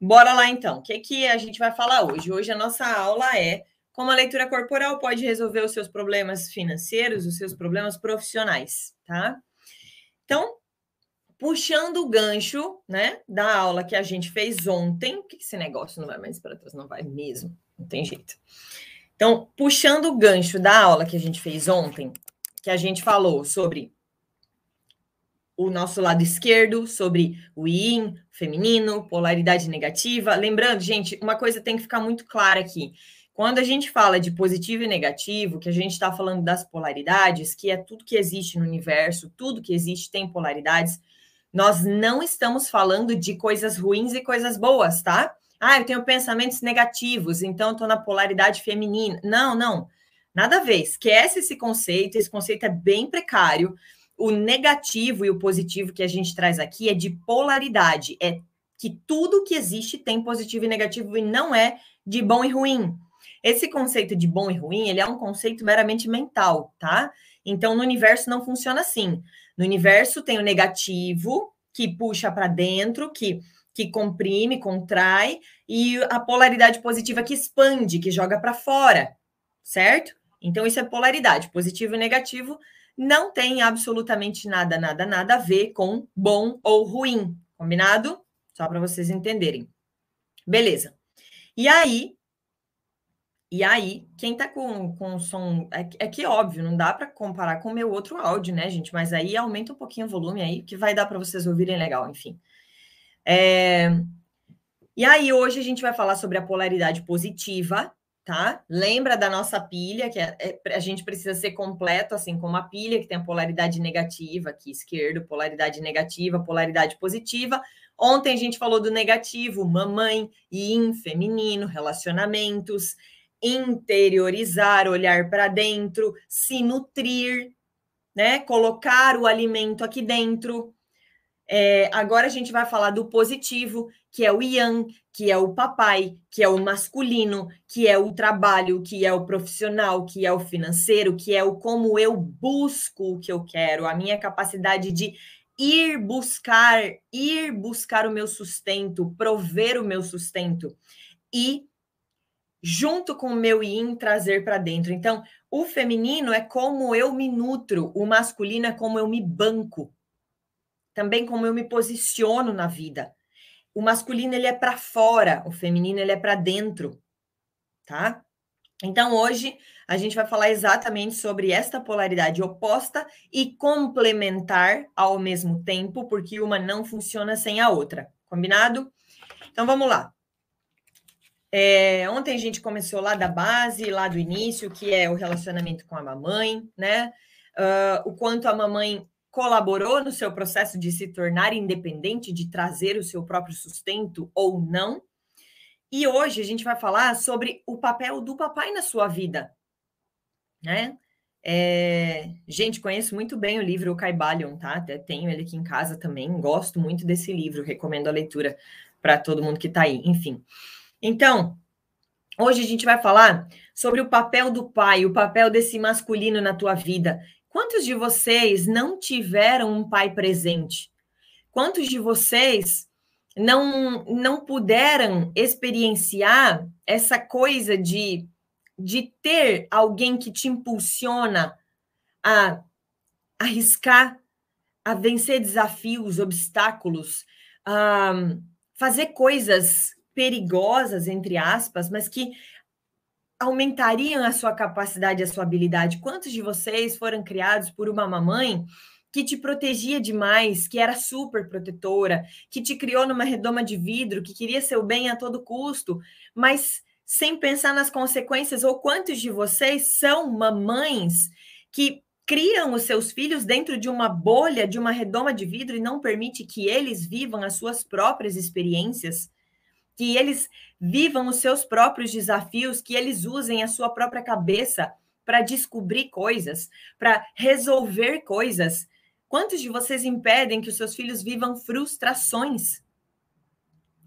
Bora lá então. O que, que a gente vai falar hoje? Hoje a nossa aula é como a leitura corporal pode resolver os seus problemas financeiros, os seus problemas profissionais, tá? Então, puxando o gancho, né, da aula que a gente fez ontem, que esse negócio não vai mais para trás, não vai mesmo, não tem jeito. Então, puxando o gancho da aula que a gente fez ontem, que a gente falou sobre o nosso lado esquerdo, sobre o yin, feminino, polaridade negativa. Lembrando, gente, uma coisa tem que ficar muito clara aqui. Quando a gente fala de positivo e negativo, que a gente está falando das polaridades, que é tudo que existe no universo, tudo que existe tem polaridades, nós não estamos falando de coisas ruins e coisas boas, tá? Ah, eu tenho pensamentos negativos, então estou na polaridade feminina. Não, não. Nada a ver. Esquece esse conceito, esse conceito é bem precário o negativo e o positivo que a gente traz aqui é de polaridade, é que tudo que existe tem positivo e negativo e não é de bom e ruim. Esse conceito de bom e ruim, ele é um conceito meramente mental, tá? Então, no universo não funciona assim. No universo tem o negativo, que puxa para dentro, que, que comprime, contrai, e a polaridade positiva que expande, que joga para fora, certo? Então, isso é polaridade, positivo e negativo não tem absolutamente nada, nada, nada a ver com bom ou ruim, combinado? Só para vocês entenderem. Beleza. E aí, e aí, quem tá com, com som. É, é que óbvio, não dá para comparar com o meu outro áudio, né, gente? Mas aí aumenta um pouquinho o volume aí, que vai dar para vocês ouvirem legal, enfim. É, e aí, hoje a gente vai falar sobre a polaridade positiva tá? Lembra da nossa pilha, que é, é, a gente precisa ser completo, assim como a pilha, que tem a polaridade negativa aqui, esquerdo, polaridade negativa, polaridade positiva. Ontem a gente falou do negativo, mamãe, yin, feminino, relacionamentos, interiorizar, olhar para dentro, se nutrir, né? Colocar o alimento aqui dentro. É, agora a gente vai falar do positivo, que é o yang, que é o papai, que é o masculino, que é o trabalho, que é o profissional, que é o financeiro, que é o como eu busco o que eu quero, a minha capacidade de ir buscar, ir buscar o meu sustento, prover o meu sustento e junto com o meu yin trazer para dentro. Então, o feminino é como eu me nutro, o masculino é como eu me banco. Também como eu me posiciono na vida. O masculino ele é para fora, o feminino ele é para dentro, tá? Então hoje a gente vai falar exatamente sobre esta polaridade oposta e complementar ao mesmo tempo, porque uma não funciona sem a outra, combinado? Então vamos lá. É, ontem a gente começou lá da base, lá do início, que é o relacionamento com a mamãe, né? Uh, o quanto a mamãe colaborou no seu processo de se tornar independente, de trazer o seu próprio sustento ou não. E hoje a gente vai falar sobre o papel do papai na sua vida, né? É... Gente, conheço muito bem o livro O Caibalion, tá? Até tenho ele aqui em casa também. Gosto muito desse livro, recomendo a leitura para todo mundo que está aí. Enfim. Então, hoje a gente vai falar sobre o papel do pai, o papel desse masculino na tua vida. Quantos de vocês não tiveram um pai presente? Quantos de vocês não não puderam experienciar essa coisa de de ter alguém que te impulsiona a arriscar, a vencer desafios, obstáculos, a fazer coisas perigosas entre aspas, mas que aumentariam a sua capacidade, a sua habilidade. Quantos de vocês foram criados por uma mamãe que te protegia demais, que era super protetora, que te criou numa redoma de vidro, que queria seu bem a todo custo, mas sem pensar nas consequências? Ou quantos de vocês são mamães que criam os seus filhos dentro de uma bolha, de uma redoma de vidro e não permite que eles vivam as suas próprias experiências? Que eles vivam os seus próprios desafios, que eles usem a sua própria cabeça para descobrir coisas, para resolver coisas. Quantos de vocês impedem que os seus filhos vivam frustrações?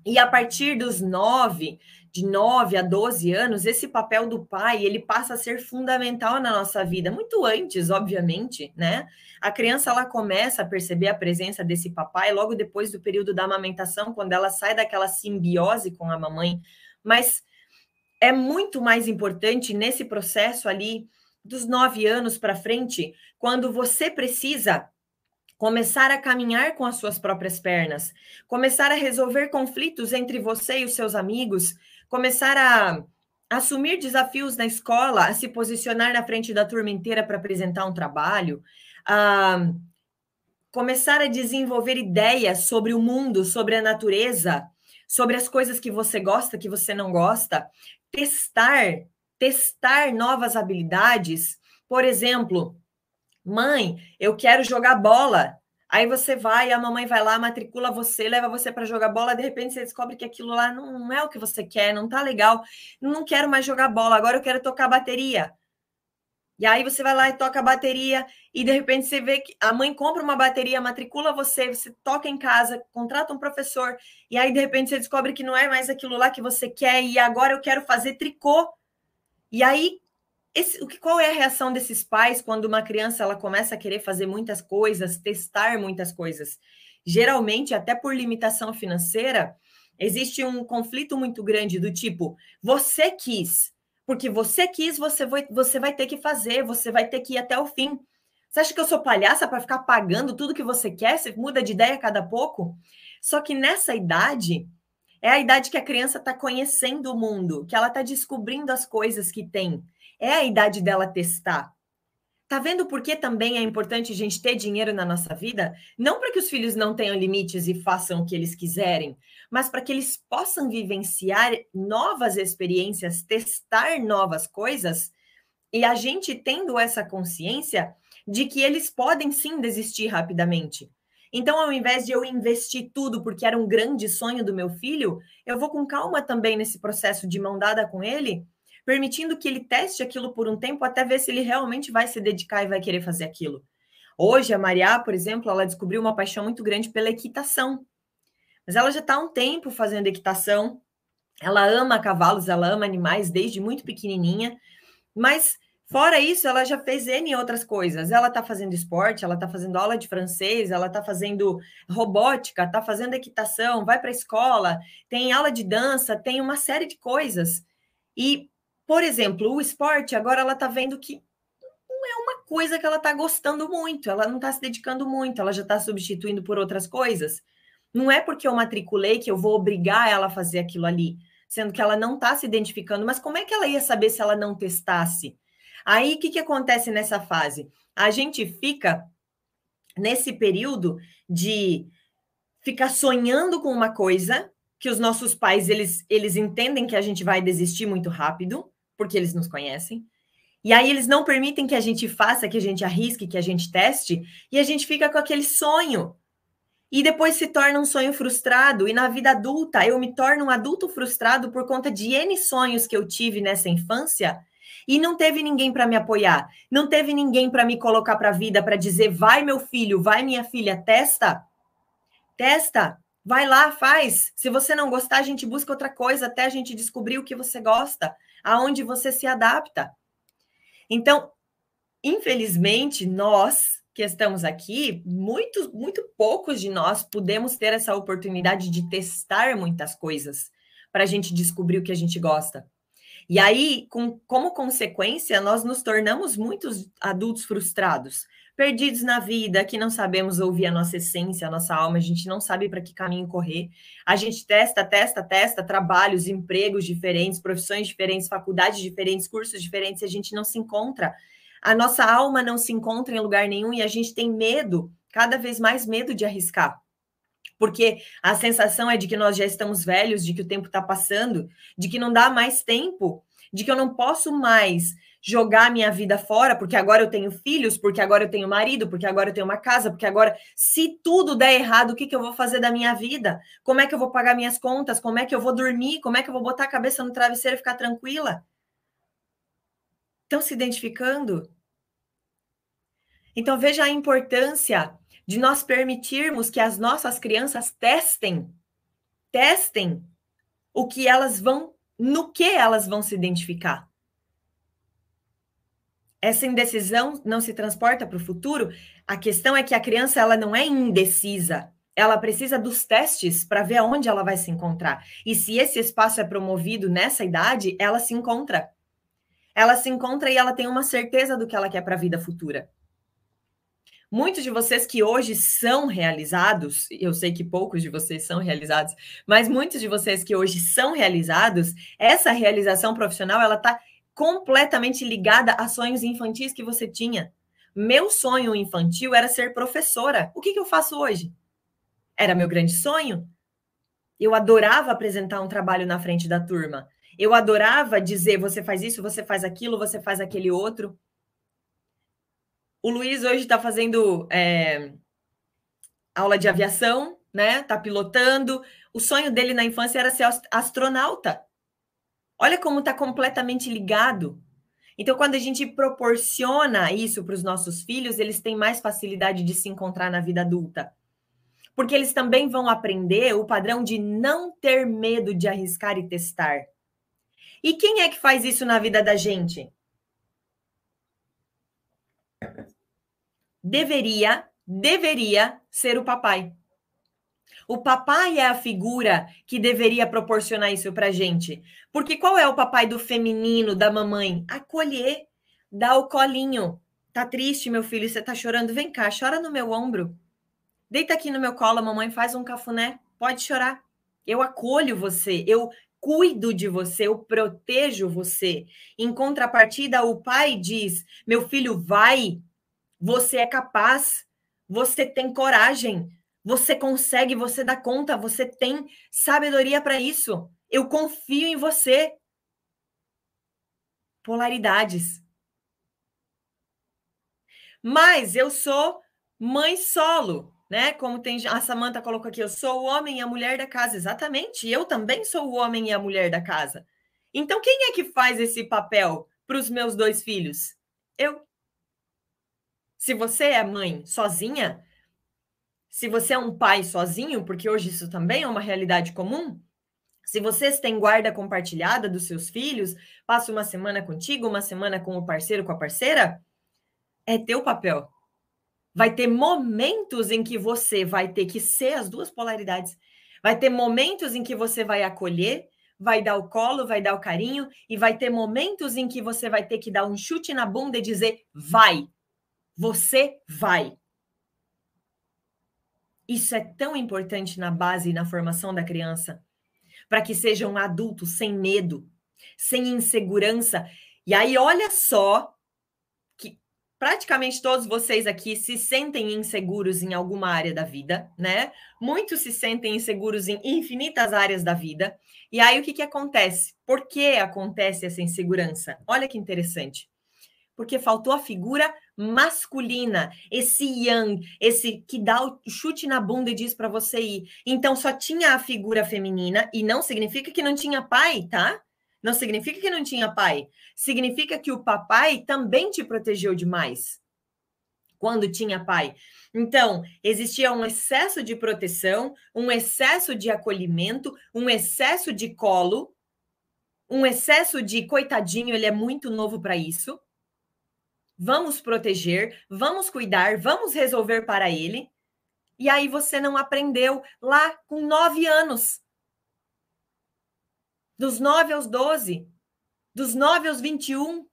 E a partir dos nove, de 9 a 12 anos, esse papel do pai, ele passa a ser fundamental na nossa vida, muito antes, obviamente, né? A criança ela começa a perceber a presença desse papai logo depois do período da amamentação, quando ela sai daquela simbiose com a mamãe, mas é muito mais importante nesse processo ali dos nove anos para frente, quando você precisa começar a caminhar com as suas próprias pernas, começar a resolver conflitos entre você e os seus amigos, começar a assumir desafios na escola, a se posicionar na frente da turma inteira para apresentar um trabalho, a começar a desenvolver ideias sobre o mundo, sobre a natureza, sobre as coisas que você gosta, que você não gosta, testar, testar novas habilidades. Por exemplo, mãe, eu quero jogar bola. Aí você vai, a mamãe vai lá, matricula você, leva você para jogar bola, de repente você descobre que aquilo lá não é o que você quer, não tá legal. Não quero mais jogar bola, agora eu quero tocar bateria. E aí você vai lá e toca a bateria, e de repente você vê que a mãe compra uma bateria, matricula você, você toca em casa, contrata um professor, e aí de repente você descobre que não é mais aquilo lá que você quer, e agora eu quero fazer tricô. E aí esse, o que, qual é a reação desses pais quando uma criança ela começa a querer fazer muitas coisas, testar muitas coisas? Geralmente, até por limitação financeira, existe um conflito muito grande do tipo: você quis, porque você quis, você vai, você vai ter que fazer, você vai ter que ir até o fim. Você acha que eu sou palhaça para ficar pagando tudo que você quer? Você muda de ideia a cada pouco? Só que nessa idade, é a idade que a criança está conhecendo o mundo, que ela está descobrindo as coisas que tem. É a idade dela testar. Tá vendo por que também é importante a gente ter dinheiro na nossa vida? Não para que os filhos não tenham limites e façam o que eles quiserem, mas para que eles possam vivenciar novas experiências, testar novas coisas, e a gente tendo essa consciência de que eles podem sim desistir rapidamente. Então, ao invés de eu investir tudo porque era um grande sonho do meu filho, eu vou com calma também nesse processo de mão dada com ele permitindo que ele teste aquilo por um tempo até ver se ele realmente vai se dedicar e vai querer fazer aquilo. Hoje, a Maria, por exemplo, ela descobriu uma paixão muito grande pela equitação. Mas ela já está há um tempo fazendo equitação. Ela ama cavalos, ela ama animais desde muito pequenininha. Mas, fora isso, ela já fez N outras coisas. Ela está fazendo esporte, ela está fazendo aula de francês, ela está fazendo robótica, está fazendo equitação, vai para a escola, tem aula de dança, tem uma série de coisas. E por exemplo, o esporte, agora ela está vendo que não é uma coisa que ela está gostando muito, ela não está se dedicando muito, ela já está substituindo por outras coisas. Não é porque eu matriculei que eu vou obrigar ela a fazer aquilo ali, sendo que ela não está se identificando, mas como é que ela ia saber se ela não testasse? Aí, o que, que acontece nessa fase? A gente fica nesse período de ficar sonhando com uma coisa que os nossos pais eles, eles entendem que a gente vai desistir muito rápido porque eles nos conhecem. E aí eles não permitem que a gente faça, que a gente arrisque, que a gente teste, e a gente fica com aquele sonho. E depois se torna um sonho frustrado. E na vida adulta, eu me torno um adulto frustrado por conta de N sonhos que eu tive nessa infância e não teve ninguém para me apoiar, não teve ninguém para me colocar para a vida, para dizer: vai, meu filho, vai, minha filha, testa, testa, vai lá, faz. Se você não gostar, a gente busca outra coisa até a gente descobrir o que você gosta aonde você se adapta. Então, infelizmente, nós que estamos aqui, muito, muito poucos de nós podemos ter essa oportunidade de testar muitas coisas para a gente descobrir o que a gente gosta. E aí, com, como consequência, nós nos tornamos muitos adultos frustrados, perdidos na vida, que não sabemos ouvir a nossa essência, a nossa alma, a gente não sabe para que caminho correr. A gente testa, testa, testa trabalhos, empregos diferentes, profissões diferentes, faculdades diferentes, cursos diferentes, e a gente não se encontra. A nossa alma não se encontra em lugar nenhum e a gente tem medo, cada vez mais medo de arriscar. Porque a sensação é de que nós já estamos velhos, de que o tempo está passando, de que não dá mais tempo, de que eu não posso mais jogar minha vida fora, porque agora eu tenho filhos, porque agora eu tenho marido, porque agora eu tenho uma casa, porque agora, se tudo der errado, o que, que eu vou fazer da minha vida? Como é que eu vou pagar minhas contas? Como é que eu vou dormir? Como é que eu vou botar a cabeça no travesseiro e ficar tranquila? Estão se identificando? Então, veja a importância de nós permitirmos que as nossas crianças testem testem o que elas vão, no que elas vão se identificar. Essa indecisão não se transporta para o futuro. A questão é que a criança ela não é indecisa. Ela precisa dos testes para ver aonde ela vai se encontrar. E se esse espaço é promovido nessa idade, ela se encontra. Ela se encontra e ela tem uma certeza do que ela quer para a vida futura. Muitos de vocês que hoje são realizados, eu sei que poucos de vocês são realizados, mas muitos de vocês que hoje são realizados, essa realização profissional ela está completamente ligada a sonhos infantis que você tinha. Meu sonho infantil era ser professora. O que, que eu faço hoje? Era meu grande sonho. Eu adorava apresentar um trabalho na frente da turma. Eu adorava dizer: você faz isso, você faz aquilo, você faz aquele outro. O Luiz hoje está fazendo é, aula de aviação, né? Está pilotando. O sonho dele na infância era ser astronauta. Olha como está completamente ligado. Então, quando a gente proporciona isso para os nossos filhos, eles têm mais facilidade de se encontrar na vida adulta. Porque eles também vão aprender o padrão de não ter medo de arriscar e testar. E quem é que faz isso na vida da gente? deveria, deveria ser o papai. O papai é a figura que deveria proporcionar isso para gente. Porque qual é o papai do feminino, da mamãe? Acolher, dar o colinho. Tá triste, meu filho, você tá chorando? Vem cá, chora no meu ombro. Deita aqui no meu colo, mamãe faz um cafuné. Pode chorar. Eu acolho você, eu cuido de você, eu protejo você. Em contrapartida, o pai diz: meu filho, vai, você é capaz, você tem coragem, você consegue, você dá conta, você tem sabedoria para isso. Eu confio em você. Polaridades. Mas eu sou mãe solo, né? Como tem a Samanta colocou aqui, eu sou o homem e a mulher da casa. Exatamente. Eu também sou o homem e a mulher da casa. Então quem é que faz esse papel para os meus dois filhos? Eu. Se você é mãe sozinha, se você é um pai sozinho, porque hoje isso também é uma realidade comum, se vocês têm guarda compartilhada dos seus filhos, passa uma semana contigo, uma semana com o parceiro, com a parceira, é teu papel. Vai ter momentos em que você vai ter que ser as duas polaridades. Vai ter momentos em que você vai acolher, vai dar o colo, vai dar o carinho, e vai ter momentos em que você vai ter que dar um chute na bunda e dizer: vai, você vai. Isso é tão importante na base e na formação da criança, para que seja um adulto sem medo, sem insegurança. E aí, olha só que praticamente todos vocês aqui se sentem inseguros em alguma área da vida, né? Muitos se sentem inseguros em infinitas áreas da vida. E aí, o que, que acontece? Por que acontece essa insegurança? Olha que interessante porque faltou a figura masculina, esse yang, esse que dá o chute na bunda e diz para você ir. Então só tinha a figura feminina e não significa que não tinha pai, tá? Não significa que não tinha pai. Significa que o papai também te protegeu demais quando tinha pai. Então, existia um excesso de proteção, um excesso de acolhimento, um excesso de colo, um excesso de coitadinho, ele é muito novo para isso vamos proteger, vamos cuidar, vamos resolver para ele. E aí você não aprendeu lá com nove anos. Dos nove aos doze, dos nove aos vinte e um.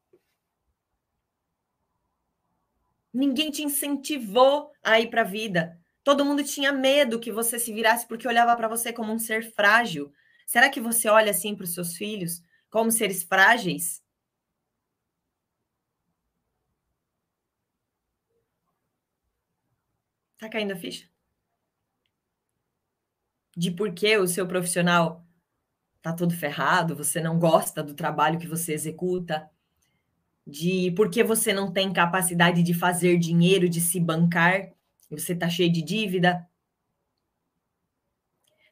Ninguém te incentivou a ir para a vida. Todo mundo tinha medo que você se virasse porque olhava para você como um ser frágil. Será que você olha assim para os seus filhos como seres frágeis? Tá caindo a ficha? De por que o seu profissional tá todo ferrado, você não gosta do trabalho que você executa, de por que você não tem capacidade de fazer dinheiro, de se bancar, você tá cheio de dívida.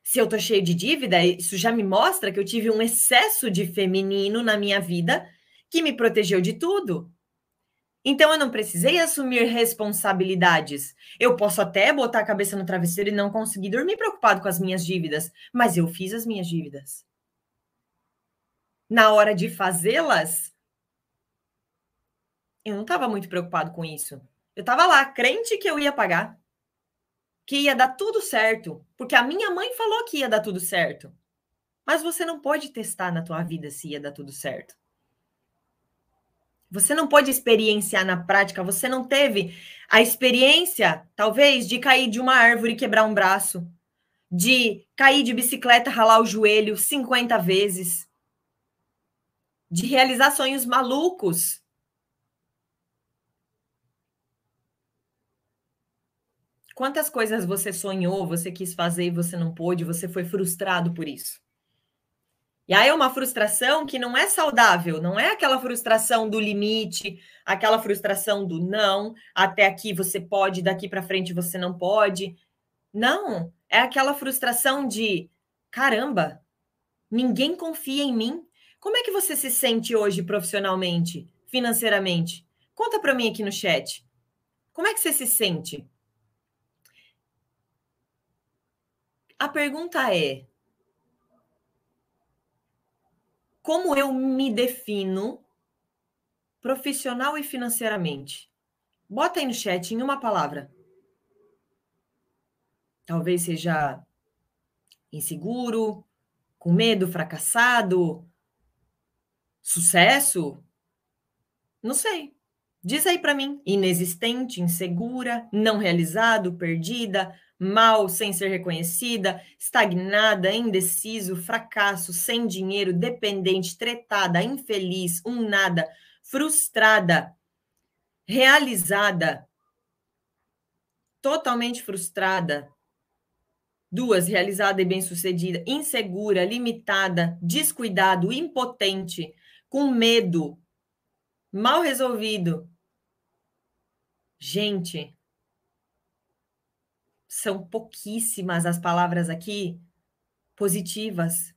Se eu tô cheio de dívida, isso já me mostra que eu tive um excesso de feminino na minha vida que me protegeu de tudo. Então eu não precisei assumir responsabilidades. Eu posso até botar a cabeça no travesseiro e não conseguir dormir preocupado com as minhas dívidas, mas eu fiz as minhas dívidas. Na hora de fazê-las, eu não estava muito preocupado com isso. Eu estava lá, crente que eu ia pagar, que ia dar tudo certo, porque a minha mãe falou que ia dar tudo certo. Mas você não pode testar na tua vida se ia dar tudo certo. Você não pode experienciar na prática, você não teve a experiência, talvez, de cair de uma árvore e quebrar um braço, de cair de bicicleta, ralar o joelho 50 vezes, de realizar sonhos malucos Quantas coisas você sonhou, você quis fazer e você não pôde, você foi frustrado por isso? E aí é uma frustração que não é saudável, não é aquela frustração do limite, aquela frustração do não, até aqui você pode, daqui para frente você não pode. Não, é aquela frustração de caramba, ninguém confia em mim. Como é que você se sente hoje profissionalmente, financeiramente? Conta para mim aqui no chat. Como é que você se sente? A pergunta é: como eu me defino profissional e financeiramente? Bota aí no chat em uma palavra. Talvez seja inseguro, com medo, fracassado, sucesso? Não sei. Diz aí para mim. Inexistente, insegura, não realizado, perdida, mal sem ser reconhecida, estagnada, indeciso, fracasso, sem dinheiro, dependente, tretada, infeliz, um nada, frustrada, realizada, totalmente frustrada. Duas, realizada e bem-sucedida, insegura, limitada, descuidado, impotente, com medo, mal resolvido. Gente, são pouquíssimas as palavras aqui positivas.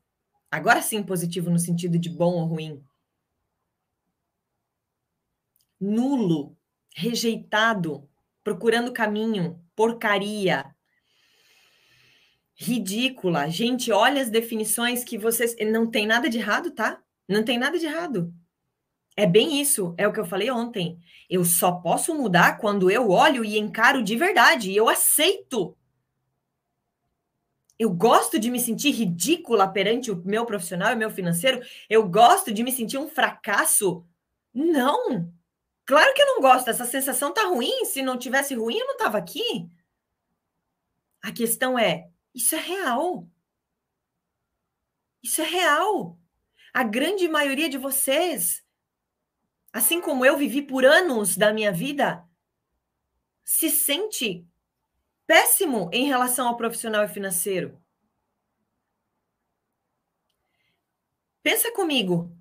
Agora sim, positivo no sentido de bom ou ruim. Nulo, rejeitado, procurando caminho, porcaria, ridícula. Gente, olha as definições que vocês. Não tem nada de errado, tá? Não tem nada de errado. É bem isso, é o que eu falei ontem. Eu só posso mudar quando eu olho e encaro de verdade, e eu aceito. Eu gosto de me sentir ridícula perante o meu profissional e meu financeiro. Eu gosto de me sentir um fracasso. Não. Claro que eu não gosto. Essa sensação tá ruim. Se não tivesse ruim, eu não tava aqui. A questão é, isso é real. Isso é real. A grande maioria de vocês assim como eu vivi por anos da minha vida, se sente péssimo em relação ao profissional e financeiro. Pensa comigo.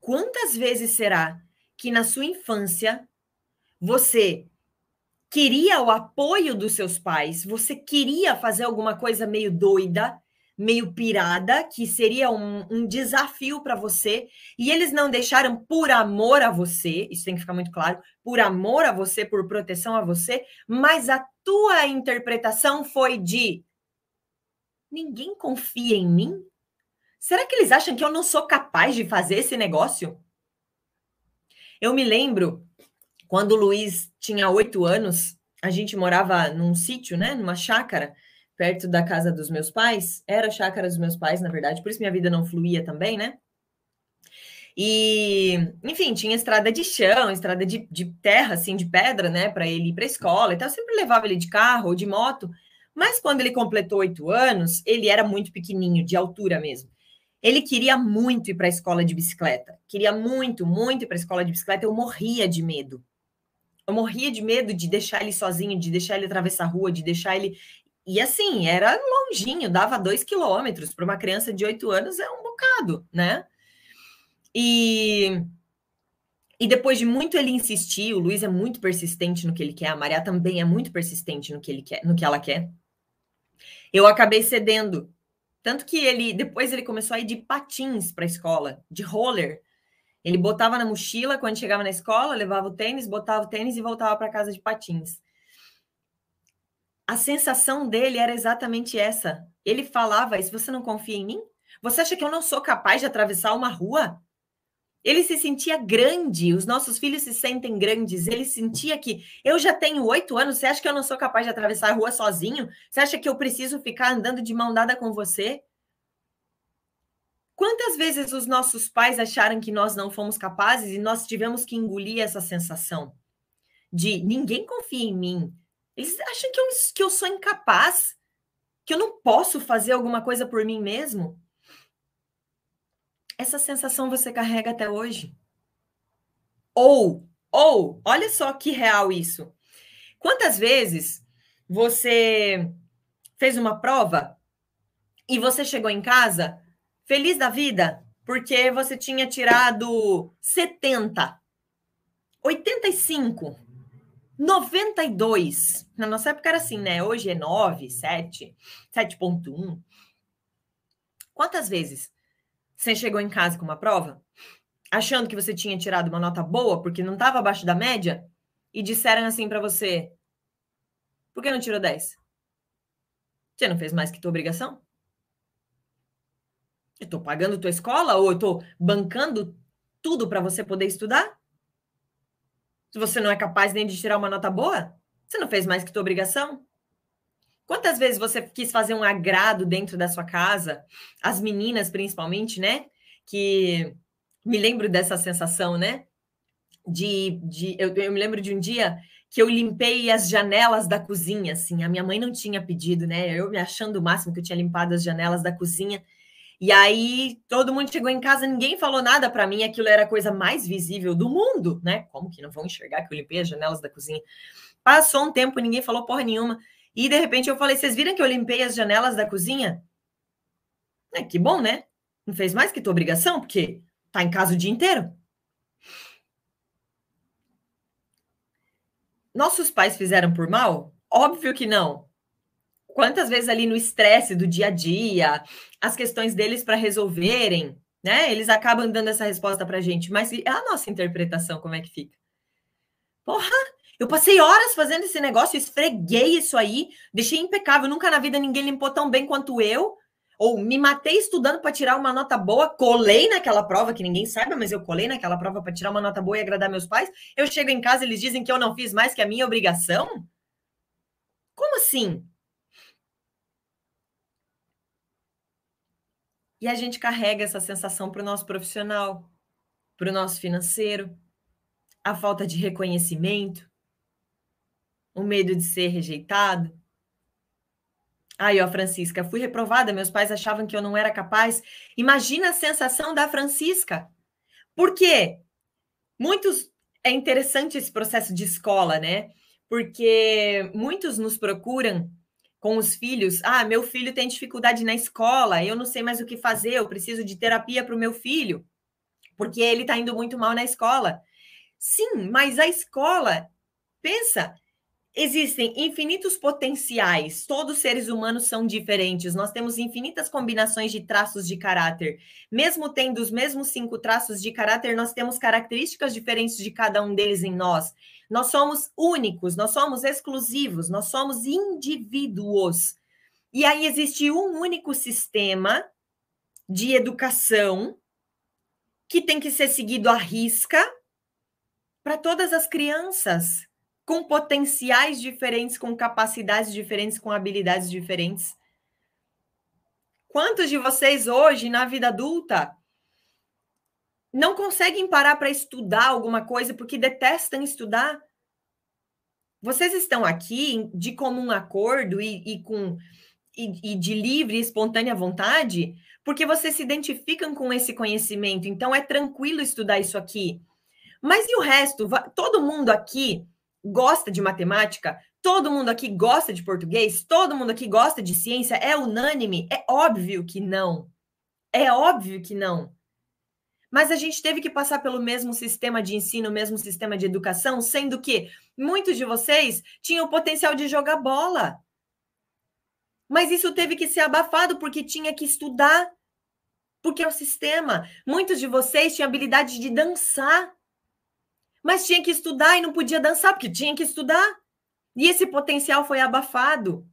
Quantas vezes será que na sua infância você queria o apoio dos seus pais, você queria fazer alguma coisa meio doida, meio pirada, que seria um, um desafio para você, e eles não deixaram por amor a você, isso tem que ficar muito claro, por amor a você, por proteção a você, mas a tua interpretação foi de ninguém confia em mim? Será que eles acham que eu não sou capaz de fazer esse negócio? Eu me lembro quando o Luiz tinha oito anos, a gente morava num sítio, né, numa chácara, perto da casa dos meus pais, era a chácara dos meus pais, na verdade, por isso minha vida não fluía também, né? E, enfim, tinha estrada de chão, estrada de, de terra, assim, de pedra, né, para ele ir para a escola. Então, eu sempre levava ele de carro ou de moto. Mas quando ele completou oito anos, ele era muito pequenininho, de altura mesmo. Ele queria muito ir para a escola de bicicleta. Queria muito, muito ir para a escola de bicicleta. Eu morria de medo. Eu morria de medo de deixar ele sozinho, de deixar ele atravessar a rua, de deixar ele e assim, era longinho, dava dois quilômetros. Para uma criança de oito anos é um bocado, né? E, e depois de muito ele insistir, o Luiz é muito persistente no que ele quer, a Maria também é muito persistente no que ele quer, no que ela quer. Eu acabei cedendo. Tanto que ele depois ele começou a ir de patins para a escola, de roller. Ele botava na mochila quando chegava na escola, levava o tênis, botava o tênis e voltava para casa de patins. A sensação dele era exatamente essa. Ele falava isso: você não confia em mim? Você acha que eu não sou capaz de atravessar uma rua? Ele se sentia grande, os nossos filhos se sentem grandes. Ele sentia que eu já tenho oito anos, você acha que eu não sou capaz de atravessar a rua sozinho? Você acha que eu preciso ficar andando de mão dada com você? Quantas vezes os nossos pais acharam que nós não fomos capazes e nós tivemos que engolir essa sensação de ninguém confia em mim? Eles acham que eu, que eu sou incapaz, que eu não posso fazer alguma coisa por mim mesmo? Essa sensação você carrega até hoje. Ou, ou, olha só que real isso. Quantas vezes você fez uma prova e você chegou em casa feliz da vida porque você tinha tirado 70, 85, 92. Na nossa época era assim, né? Hoje é 9, 7, 7.1. Quantas vezes você chegou em casa com uma prova, achando que você tinha tirado uma nota boa porque não estava abaixo da média, e disseram assim para você: por que não tirou 10? Você não fez mais que tua obrigação? Eu estou pagando tua escola ou eu estou bancando tudo para você poder estudar? Se você não é capaz nem de tirar uma nota boa, você não fez mais que tua obrigação? Quantas vezes você quis fazer um agrado dentro da sua casa? As meninas, principalmente, né? Que me lembro dessa sensação, né? De, de eu, eu me lembro de um dia que eu limpei as janelas da cozinha, assim. A minha mãe não tinha pedido, né? Eu me achando o máximo que eu tinha limpado as janelas da cozinha. E aí todo mundo chegou em casa, ninguém falou nada para mim, aquilo era a coisa mais visível do mundo, né? Como que não vão enxergar que eu limpei as janelas da cozinha? Passou um tempo, ninguém falou porra nenhuma. E de repente eu falei: vocês viram que eu limpei as janelas da cozinha? É, que bom, né? Não fez mais que tua obrigação, porque tá em casa o dia inteiro. Nossos pais fizeram por mal? Óbvio que não. Quantas vezes ali no estresse do dia a dia, as questões deles para resolverem, né? Eles acabam dando essa resposta para gente, mas a nossa interpretação como é que fica? Porra, eu passei horas fazendo esse negócio, esfreguei isso aí, deixei impecável. Nunca na vida ninguém limpou tão bem quanto eu. Ou me matei estudando para tirar uma nota boa, colei naquela prova, que ninguém saiba, mas eu colei naquela prova para tirar uma nota boa e agradar meus pais. Eu chego em casa eles dizem que eu não fiz mais que a minha obrigação? Como assim? E a gente carrega essa sensação para o nosso profissional, para o nosso financeiro, a falta de reconhecimento, o medo de ser rejeitado. Aí, ó, Francisca, fui reprovada, meus pais achavam que eu não era capaz. Imagina a sensação da Francisca. Por quê? Muitos. É interessante esse processo de escola, né? Porque muitos nos procuram com os filhos. Ah, meu filho tem dificuldade na escola, eu não sei mais o que fazer, eu preciso de terapia para o meu filho, porque ele está indo muito mal na escola. Sim, mas a escola, pensa, Existem infinitos potenciais, todos os seres humanos são diferentes, nós temos infinitas combinações de traços de caráter. Mesmo tendo os mesmos cinco traços de caráter, nós temos características diferentes de cada um deles em nós. Nós somos únicos, nós somos exclusivos, nós somos indivíduos. E aí existe um único sistema de educação que tem que ser seguido à risca para todas as crianças com potenciais diferentes, com capacidades diferentes, com habilidades diferentes. Quantos de vocês hoje, na vida adulta, não conseguem parar para estudar alguma coisa porque detestam estudar? Vocês estão aqui de comum acordo e, e com e, e, de livre e espontânea vontade, porque vocês se identificam com esse conhecimento, então é tranquilo estudar isso aqui. Mas e o resto? Todo mundo aqui gosta de matemática? Todo mundo aqui gosta de português? Todo mundo aqui gosta de ciência? É unânime? É óbvio que não. É óbvio que não. Mas a gente teve que passar pelo mesmo sistema de ensino, o mesmo sistema de educação, sendo que muitos de vocês tinham o potencial de jogar bola. Mas isso teve que ser abafado porque tinha que estudar. Porque é o sistema. Muitos de vocês tinham habilidade de dançar, mas tinha que estudar e não podia dançar porque tinha que estudar. E esse potencial foi abafado.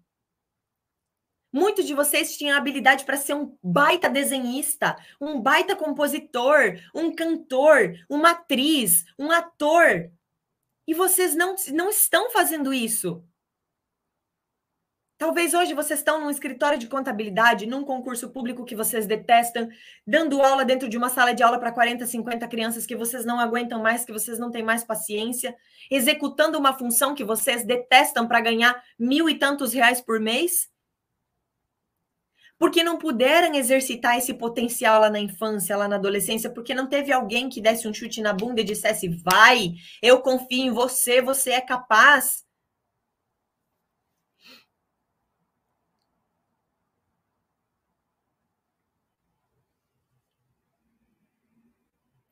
Muitos de vocês tinham habilidade para ser um baita desenhista, um baita compositor, um cantor, uma atriz, um ator. E vocês não, não estão fazendo isso. Talvez hoje vocês estão num escritório de contabilidade, num concurso público que vocês detestam, dando aula dentro de uma sala de aula para 40, 50 crianças que vocês não aguentam mais, que vocês não têm mais paciência, executando uma função que vocês detestam para ganhar mil e tantos reais por mês porque não puderam exercitar esse potencial lá na infância, lá na adolescência, porque não teve alguém que desse um chute na bunda e dissesse: vai, eu confio em você, você é capaz.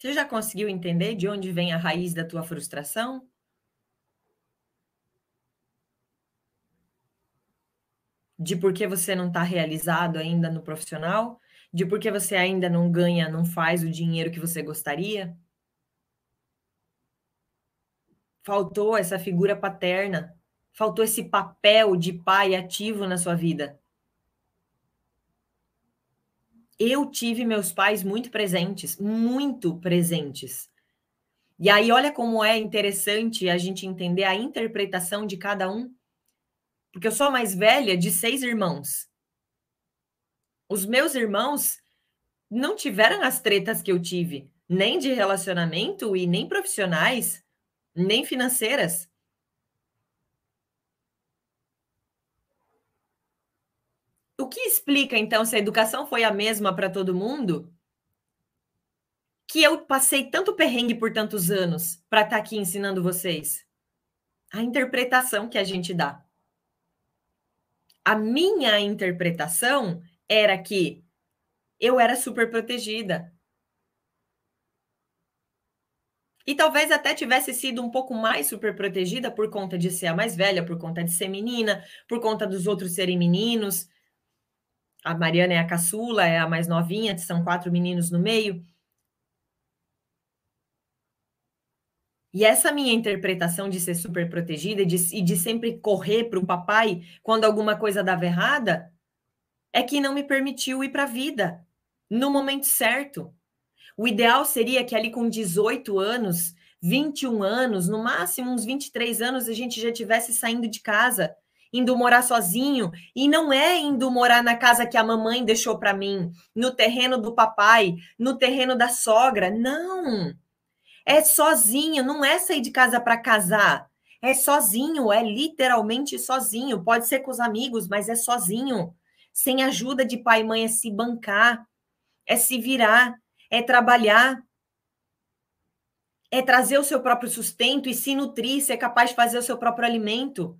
Você já conseguiu entender de onde vem a raiz da tua frustração? de por que você não está realizado ainda no profissional, de por que você ainda não ganha, não faz o dinheiro que você gostaria. Faltou essa figura paterna, faltou esse papel de pai ativo na sua vida. Eu tive meus pais muito presentes, muito presentes. E aí, olha como é interessante a gente entender a interpretação de cada um porque eu sou a mais velha de seis irmãos. Os meus irmãos não tiveram as tretas que eu tive, nem de relacionamento e nem profissionais, nem financeiras. O que explica então se a educação foi a mesma para todo mundo? Que eu passei tanto perrengue por tantos anos para estar tá aqui ensinando vocês. A interpretação que a gente dá a minha interpretação era que eu era super protegida. E talvez até tivesse sido um pouco mais super protegida por conta de ser a mais velha, por conta de ser menina, por conta dos outros serem meninos. A Mariana é a caçula, é a mais novinha, são quatro meninos no meio. E essa minha interpretação de ser super protegida e de, e de sempre correr para o papai quando alguma coisa dava errada é que não me permitiu ir para a vida no momento certo. O ideal seria que ali com 18 anos, 21 anos, no máximo uns 23 anos, a gente já tivesse saindo de casa, indo morar sozinho. E não é indo morar na casa que a mamãe deixou para mim, no terreno do papai, no terreno da sogra. Não! É sozinho, não é sair de casa para casar. É sozinho, é literalmente sozinho. Pode ser com os amigos, mas é sozinho. Sem ajuda de pai e mãe, é se bancar, é se virar, é trabalhar, é trazer o seu próprio sustento e se nutrir, ser capaz de fazer o seu próprio alimento.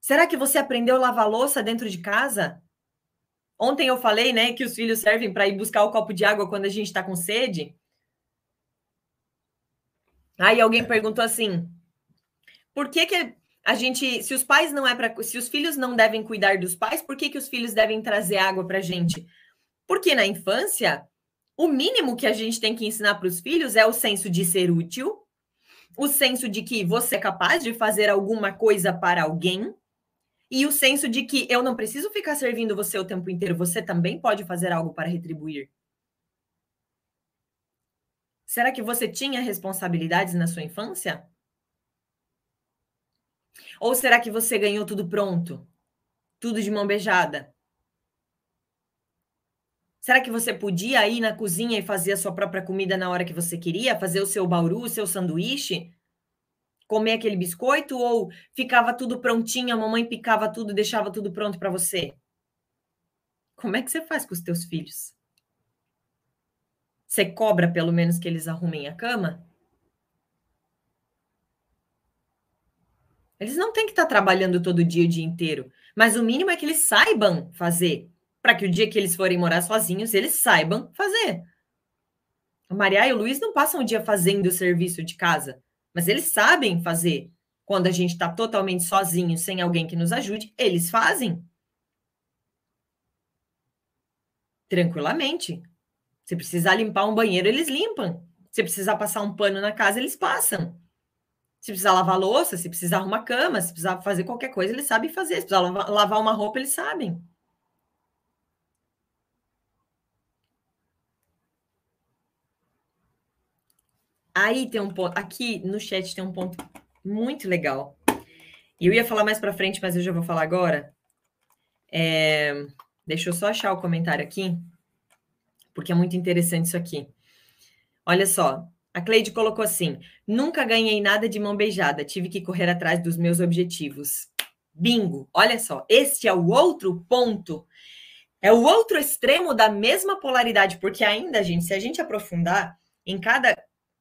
Será que você aprendeu a lavar louça dentro de casa? Ontem eu falei, né, que os filhos servem para ir buscar o copo de água quando a gente está com sede. Aí alguém perguntou assim: por que, que a gente, se os pais não é para, se os filhos não devem cuidar dos pais, por que, que os filhos devem trazer água para a gente? Porque na infância, o mínimo que a gente tem que ensinar para os filhos é o senso de ser útil, o senso de que você é capaz de fazer alguma coisa para alguém, e o senso de que eu não preciso ficar servindo você o tempo inteiro, você também pode fazer algo para retribuir. Será que você tinha responsabilidades na sua infância? Ou será que você ganhou tudo pronto? Tudo de mão beijada? Será que você podia ir na cozinha e fazer a sua própria comida na hora que você queria? Fazer o seu bauru, o seu sanduíche? Comer aquele biscoito? Ou ficava tudo prontinho, a mamãe picava tudo, deixava tudo pronto para você? Como é que você faz com os teus filhos? Você cobra pelo menos que eles arrumem a cama? Eles não têm que estar trabalhando todo dia, o dia inteiro. Mas o mínimo é que eles saibam fazer. Para que o dia que eles forem morar sozinhos, eles saibam fazer. A Maria e o Luiz não passam o dia fazendo o serviço de casa. Mas eles sabem fazer. Quando a gente está totalmente sozinho, sem alguém que nos ajude, eles fazem. Tranquilamente Se precisar limpar um banheiro, eles limpam. Se precisar passar um pano na casa, eles passam. Se precisar lavar louça, se precisar arrumar cama, se precisar fazer qualquer coisa, eles sabem fazer. Se precisar lavar uma roupa, eles sabem. Aí tem um ponto, aqui no chat tem um ponto muito legal. Eu ia falar mais para frente, mas eu já vou falar agora. É, deixa eu só achar o comentário aqui, porque é muito interessante isso aqui. Olha só, a Cleide colocou assim: nunca ganhei nada de mão beijada, tive que correr atrás dos meus objetivos. Bingo! Olha só, este é o outro ponto. É o outro extremo da mesma polaridade, porque ainda, gente, se a gente aprofundar em cada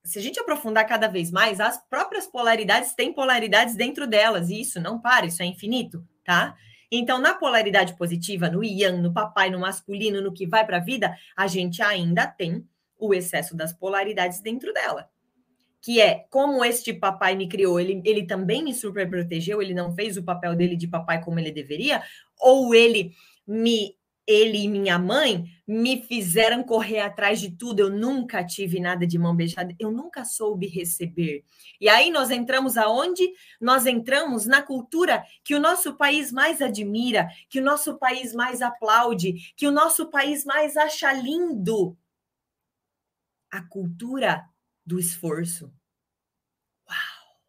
se a gente aprofundar cada vez mais, as próprias polaridades têm polaridades dentro delas, e isso não para, isso é infinito, tá? Então, na polaridade positiva, no yang, no papai, no masculino, no que vai para a vida, a gente ainda tem o excesso das polaridades dentro dela. Que é como este papai me criou, ele, ele também me super protegeu, ele não fez o papel dele de papai como ele deveria, ou ele me ele e minha mãe me fizeram correr atrás de tudo. Eu nunca tive nada de mão beijada, eu nunca soube receber. E aí nós entramos aonde? Nós entramos na cultura que o nosso país mais admira, que o nosso país mais aplaude, que o nosso país mais acha lindo. A cultura do esforço. Uau!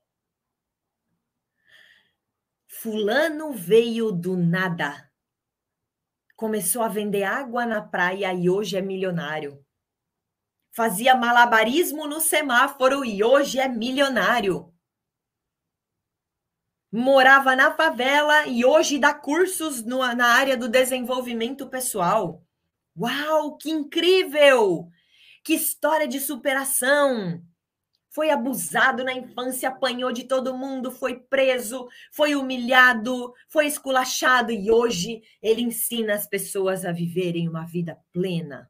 Fulano veio do nada começou a vender água na praia e hoje é milionário. Fazia malabarismo no semáforo e hoje é milionário. Morava na favela e hoje dá cursos no, na área do desenvolvimento pessoal. Uau, que incrível! Que história de superação! Foi abusado na infância, apanhou de todo mundo, foi preso, foi humilhado, foi esculachado e hoje ele ensina as pessoas a viverem uma vida plena.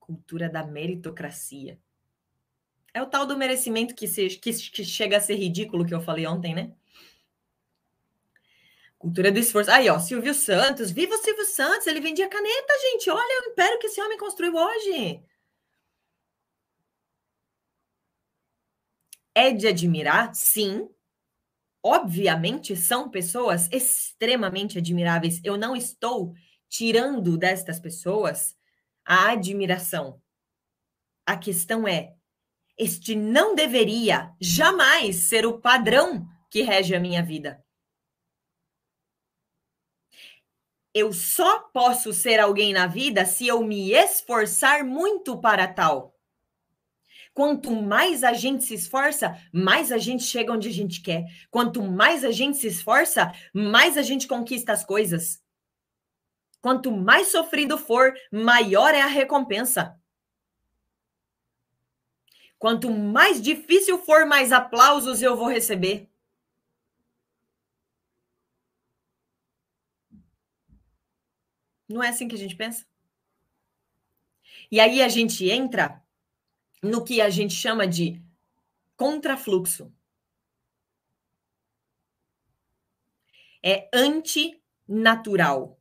Cultura da meritocracia. É o tal do merecimento que, se, que, que chega a ser ridículo que eu falei ontem, né? Cultura do esforço. Aí, ó, Silvio Santos. Viva o Silvio Santos! Ele vendia caneta, gente. Olha o império que esse homem construiu hoje. É de admirar, sim. Obviamente, são pessoas extremamente admiráveis. Eu não estou tirando destas pessoas a admiração. A questão é: este não deveria jamais ser o padrão que rege a minha vida. Eu só posso ser alguém na vida se eu me esforçar muito para tal. Quanto mais a gente se esforça, mais a gente chega onde a gente quer. Quanto mais a gente se esforça, mais a gente conquista as coisas. Quanto mais sofrido for, maior é a recompensa. Quanto mais difícil for, mais aplausos eu vou receber. Não é assim que a gente pensa? E aí a gente entra no que a gente chama de contrafluxo. É antinatural.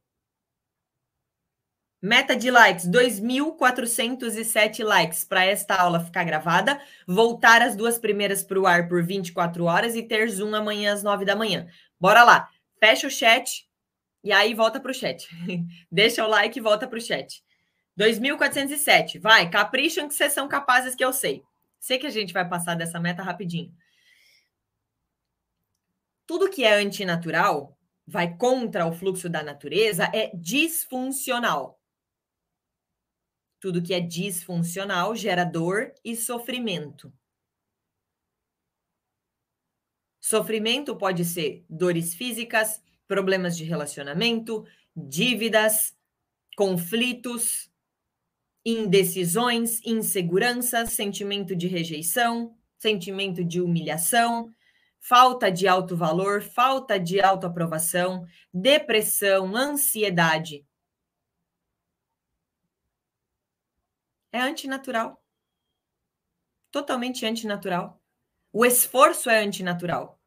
Meta de likes, 2.407 likes para esta aula ficar gravada, voltar as duas primeiras para o ar por 24 horas e ter Zoom amanhã às 9 da manhã. Bora lá, fecha o chat e aí volta para o chat. Deixa o like e volta para o chat. 2.407. Vai, capricham que vocês são capazes que eu sei. Sei que a gente vai passar dessa meta rapidinho. Tudo que é antinatural, vai contra o fluxo da natureza, é disfuncional. Tudo que é disfuncional gera dor e sofrimento. Sofrimento pode ser dores físicas, problemas de relacionamento, dívidas, conflitos, indecisões, insegurança, sentimento de rejeição, sentimento de humilhação, falta de alto valor, falta de autoaprovação, depressão, ansiedade. É antinatural. Totalmente antinatural. O esforço é antinatural.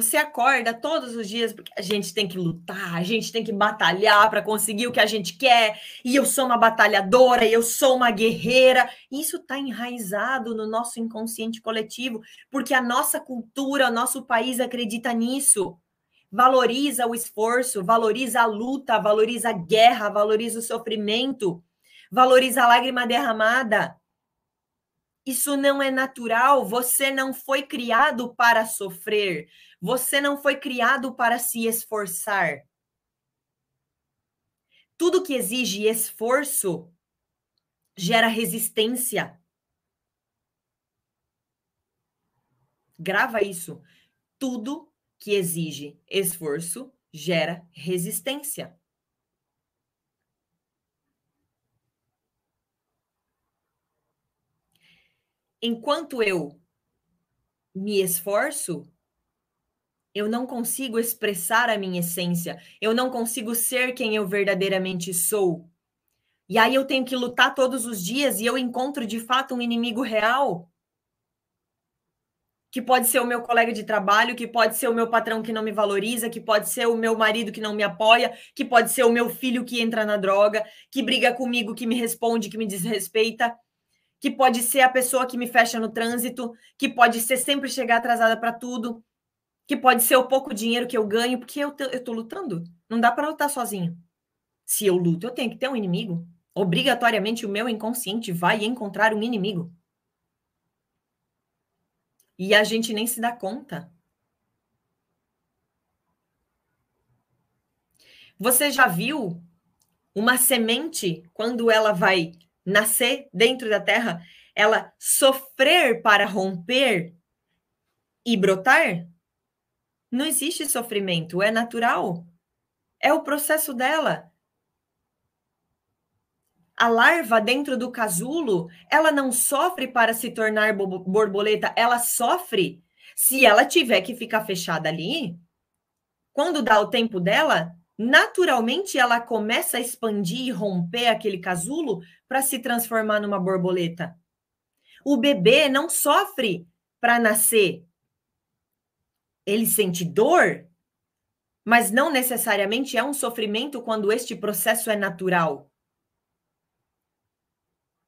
Você acorda todos os dias porque a gente tem que lutar, a gente tem que batalhar para conseguir o que a gente quer. E eu sou uma batalhadora, e eu sou uma guerreira. Isso está enraizado no nosso inconsciente coletivo, porque a nossa cultura, o nosso país acredita nisso. Valoriza o esforço, valoriza a luta, valoriza a guerra, valoriza o sofrimento, valoriza a lágrima derramada. Isso não é natural. Você não foi criado para sofrer. Você não foi criado para se esforçar. Tudo que exige esforço gera resistência. Grava isso. Tudo que exige esforço gera resistência. Enquanto eu me esforço, eu não consigo expressar a minha essência, eu não consigo ser quem eu verdadeiramente sou. E aí eu tenho que lutar todos os dias e eu encontro de fato um inimigo real. Que pode ser o meu colega de trabalho, que pode ser o meu patrão que não me valoriza, que pode ser o meu marido que não me apoia, que pode ser o meu filho que entra na droga, que briga comigo, que me responde, que me desrespeita, que pode ser a pessoa que me fecha no trânsito, que pode ser sempre chegar atrasada para tudo, que pode ser o pouco dinheiro que eu ganho, porque eu, tô lutando. Não dá para lutar sozinho. Se eu luto, eu tenho que ter um inimigo. Obrigatoriamente, o meu inconsciente vai encontrar um inimigo. E a gente nem se dá conta. Você já viu uma semente, quando ela vai nascer dentro da terra, ela sofrer para romper e brotar? Não existe sofrimento, é natural. É o processo dela. A larva dentro do casulo, ela não sofre para se tornar borboleta, ela sofre se ela tiver que ficar fechada ali. Quando dá o tempo dela, naturalmente ela começa a expandir e romper aquele casulo para se transformar numa borboleta. O bebê não sofre para nascer, ele sente dor, mas não necessariamente é um sofrimento quando este processo é natural.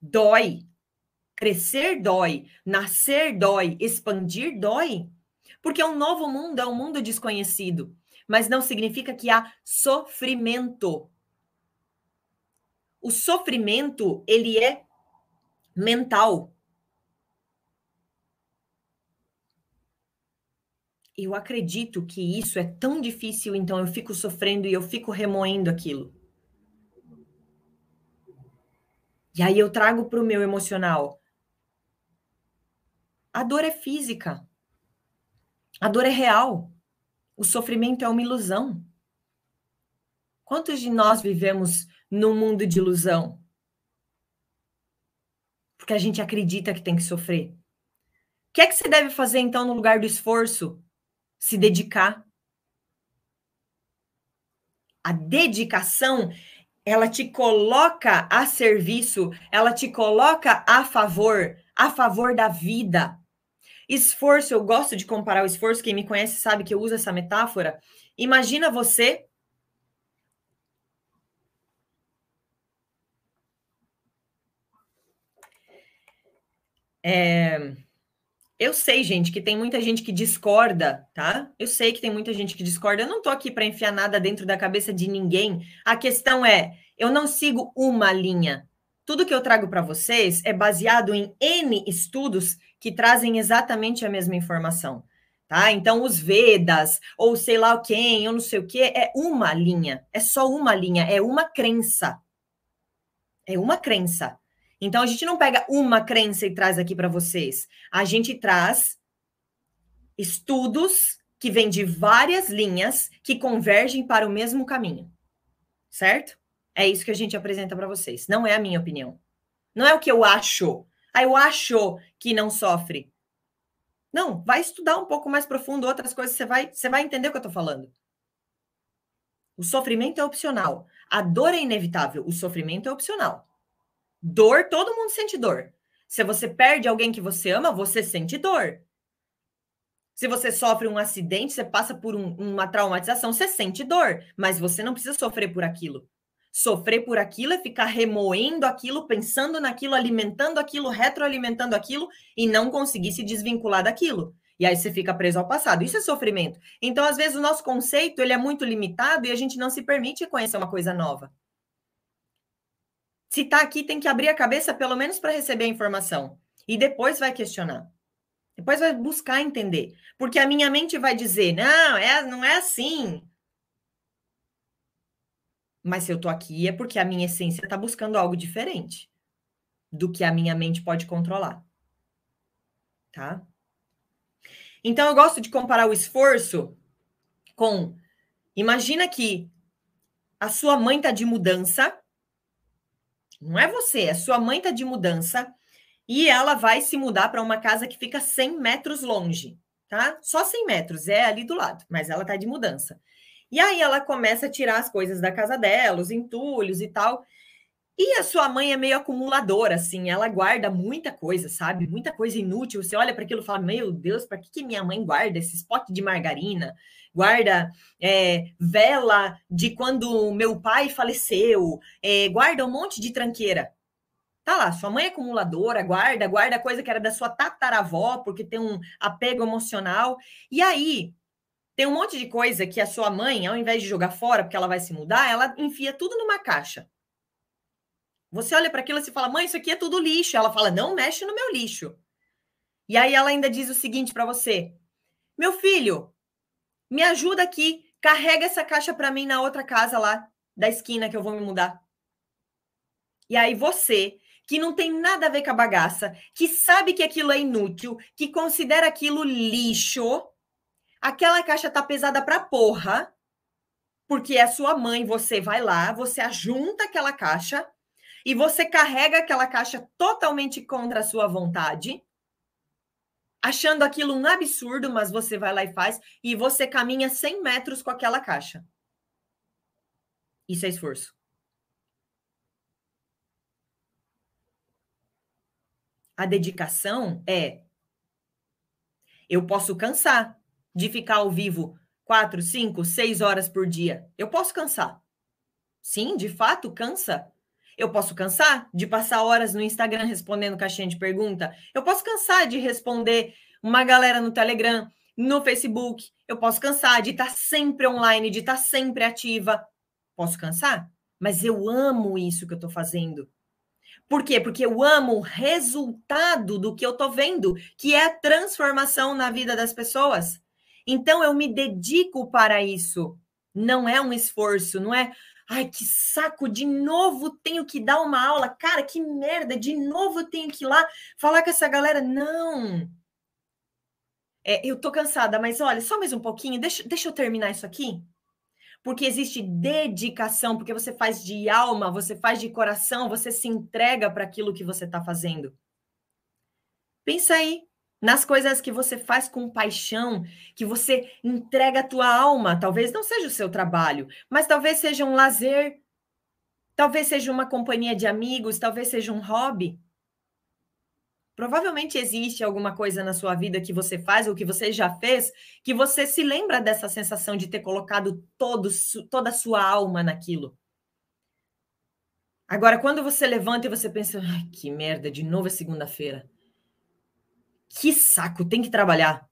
Dói. Crescer dói, nascer dói, expandir dói. Porque é um novo mundo, é um mundo desconhecido. Mas não significa que há sofrimento. O sofrimento, ele é mental. Eu acredito que isso é tão difícil, então eu fico sofrendo e eu fico remoendo aquilo. E aí eu trago para o meu emocional. A dor é física. A dor é real. O sofrimento é uma ilusão. Quantos de nós vivemos num mundo de ilusão? Porque a gente acredita que tem que sofrer. O que é que você deve fazer então no lugar do esforço? Se dedicar. A dedicação, ela te coloca a serviço, ela te coloca a favor, a favor da vida. Esforço, eu gosto de comparar o esforço, quem me conhece sabe que eu uso essa metáfora. Imagina você é, eu sei, gente, que tem muita gente que discorda, tá? Eu sei que tem muita gente que discorda. Eu não tô aqui para enfiar nada dentro da cabeça de ninguém. A questão é, eu não sigo uma linha. Tudo que eu trago para vocês é baseado em N estudos que trazem exatamente a mesma informação, tá? Então, os Vedas, ou sei lá quem, ou não sei o que, é uma linha. É só uma linha, é uma crença. É uma crença. Então a gente não pega uma crença e traz aqui para vocês. A gente traz estudos que vêm de várias linhas que convergem para o mesmo caminho. Certo? É isso que a gente apresenta para vocês. Não é a minha opinião. Não é o que eu acho. Ah, eu acho que não sofre. Não, vai estudar um pouco mais profundo outras coisas, você vai, você vai entender o que eu estou falando. O sofrimento é opcional. A dor é inevitável. O sofrimento é opcional. Dor, todo mundo sente dor. Se você perde alguém que você ama, você sente dor. Se você sofre um acidente, você passa por um, uma traumatização, você sente dor, mas você não precisa sofrer por aquilo. Sofrer por aquilo é ficar remoendo aquilo, pensando naquilo, alimentando aquilo, retroalimentando aquilo e não conseguir se desvincular daquilo. E aí você fica preso ao passado. Isso é sofrimento. Então, às vezes, o nosso conceito ele é muito limitado e a gente não se permite conhecer uma coisa nova. Se está aqui, tem que abrir a cabeça pelo menos para receber a informação. E depois vai questionar. Depois vai buscar entender. Porque a minha mente vai dizer: não, é, não é assim. Mas se eu tô aqui é porque a minha essência está buscando algo diferente do que a minha mente pode controlar. Tá? Então eu gosto de comparar o esforço com imagina que a sua mãe tá de mudança. Não é você, a sua mãe tá de mudança e ela vai se mudar para uma casa que fica 100 metros longe, tá? Só 100 metros, é ali do lado, mas ela tá de mudança. E aí ela começa a tirar as coisas da casa dela, os entulhos e tal. E a sua mãe é meio acumuladora, assim, ela guarda muita coisa, sabe? Muita coisa inútil. Você olha para aquilo e fala: Meu Deus, para que, que minha mãe guarda esse pote de margarina? Guarda é, vela de quando meu pai faleceu, é, guarda um monte de tranqueira. Tá lá, sua mãe é acumuladora, guarda, guarda coisa que era da sua tataravó, porque tem um apego emocional. E aí, tem um monte de coisa que a sua mãe, ao invés de jogar fora, porque ela vai se mudar, ela enfia tudo numa caixa. Você olha para aquilo e fala, mãe, isso aqui é tudo lixo. Ela fala, não mexe no meu lixo. E aí ela ainda diz o seguinte para você: meu filho, me ajuda aqui, carrega essa caixa para mim na outra casa lá da esquina que eu vou me mudar. E aí você que não tem nada a ver com a bagaça, que sabe que aquilo é inútil, que considera aquilo lixo, aquela caixa tá pesada pra porra, porque é sua mãe, você vai lá, você ajunta aquela caixa e você carrega aquela caixa totalmente contra a sua vontade, achando aquilo um absurdo, mas você vai lá e faz, e você caminha 100 metros com aquela caixa. Isso é esforço. A dedicação é. Eu posso cansar de ficar ao vivo quatro, cinco, seis horas por dia. Eu posso cansar. Sim, de fato, cansa. Eu posso cansar de passar horas no Instagram respondendo caixinha de pergunta. Eu posso cansar de responder uma galera no Telegram, no Facebook. Eu posso cansar de estar sempre online, de estar sempre ativa. Posso cansar, mas eu amo isso que eu estou fazendo. Por quê? Porque eu amo o resultado do que eu tô vendo, que é a transformação na vida das pessoas. Então eu me dedico para isso. Não é um esforço, não é, ai, que saco, de novo tenho que dar uma aula. Cara, que merda, de novo tenho que ir lá falar com essa galera. Não. É, eu tô cansada, mas olha, só mais um pouquinho, deixa, deixa eu terminar isso aqui porque existe dedicação, porque você faz de alma, você faz de coração, você se entrega para aquilo que você está fazendo. Pensa aí nas coisas que você faz com paixão, que você entrega a tua alma. Talvez não seja o seu trabalho, mas talvez seja um lazer, talvez seja uma companhia de amigos, talvez seja um hobby. Provavelmente existe alguma coisa na sua vida que você faz ou que você já fez que você se lembra dessa sensação de ter colocado todo, toda a sua alma naquilo. Agora, quando você levanta e você pensa, que merda, de novo é segunda-feira. Que saco, tem que trabalhar.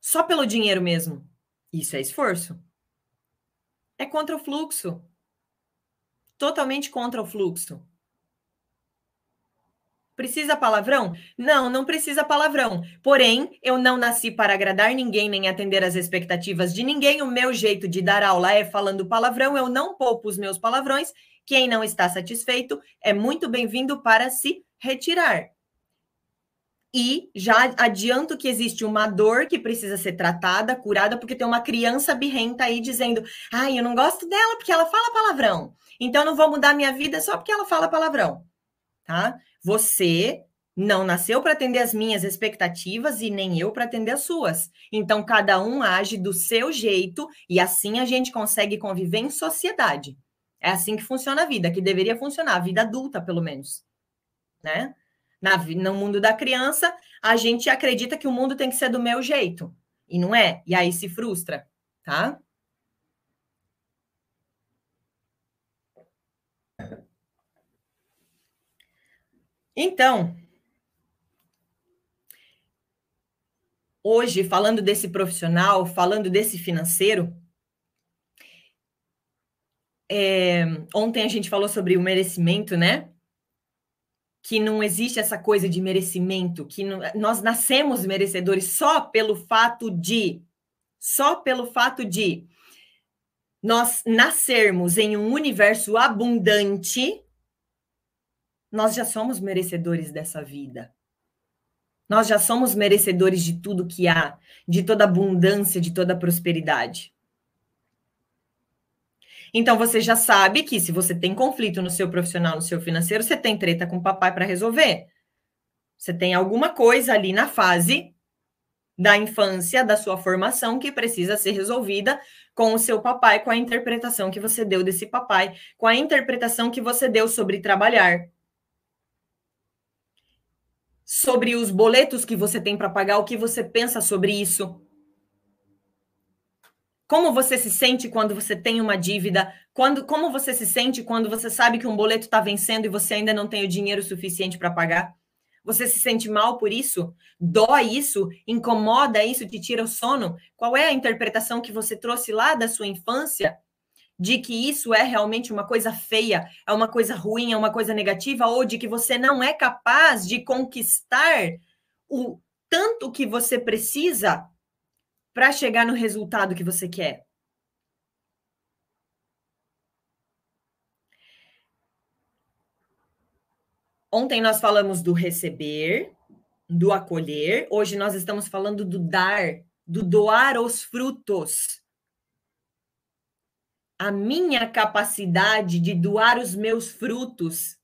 Só pelo dinheiro mesmo. Isso é esforço. É contra o fluxo. Totalmente contra o fluxo. Precisa palavrão? Não, não precisa palavrão. Porém, eu não nasci para agradar ninguém nem atender às expectativas de ninguém. O meu jeito de dar aula é falando palavrão. Eu não poupo os meus palavrões. Quem não está satisfeito é muito bem-vindo para se retirar. E já adianto que existe uma dor que precisa ser tratada, curada, porque tem uma criança birrenta aí dizendo: ai, eu não gosto dela porque ela fala palavrão. Então eu não vou mudar minha vida só porque ela fala palavrão. Tá? Você não nasceu para atender as minhas expectativas e nem eu para atender as suas. Então, cada um age do seu jeito e assim a gente consegue conviver em sociedade. É assim que funciona a vida, que deveria funcionar, a vida adulta, pelo menos. Né? Na, no mundo da criança, a gente acredita que o mundo tem que ser do meu jeito. E não é? E aí se frustra, tá? Então, hoje, falando desse profissional, falando desse financeiro, é, ontem a gente falou sobre o merecimento, né? Que não existe essa coisa de merecimento, que não, nós nascemos merecedores só pelo fato de, só pelo fato de nós nascermos em um universo abundante nós já somos merecedores dessa vida. Nós já somos merecedores de tudo que há, de toda abundância, de toda prosperidade. Então você já sabe que se você tem conflito no seu profissional, no seu financeiro, você tem treta com o papai para resolver. Você tem alguma coisa ali na fase da infância, da sua formação, que precisa ser resolvida com o seu papai, com a interpretação que você deu desse papai, com a interpretação que você deu sobre trabalhar, sobre os boletos que você tem para pagar, o que você pensa sobre isso. Como você se sente quando você tem uma dívida? Quando, como você se sente quando você sabe que um boleto está vencendo e você ainda não tem o dinheiro suficiente para pagar? Você se sente mal por isso? Dói isso? Incomoda isso? Te tira o sono? Qual é a interpretação que você trouxe lá da sua infância de que isso é realmente uma coisa feia, é uma coisa ruim, é uma coisa negativa, ou de que você não é capaz de conquistar o tanto que você precisa para chegar no resultado que você quer. Ontem nós falamos do receber, do acolher, hoje nós estamos falando do dar, do doar os frutos a minha capacidade de doar os meus frutos,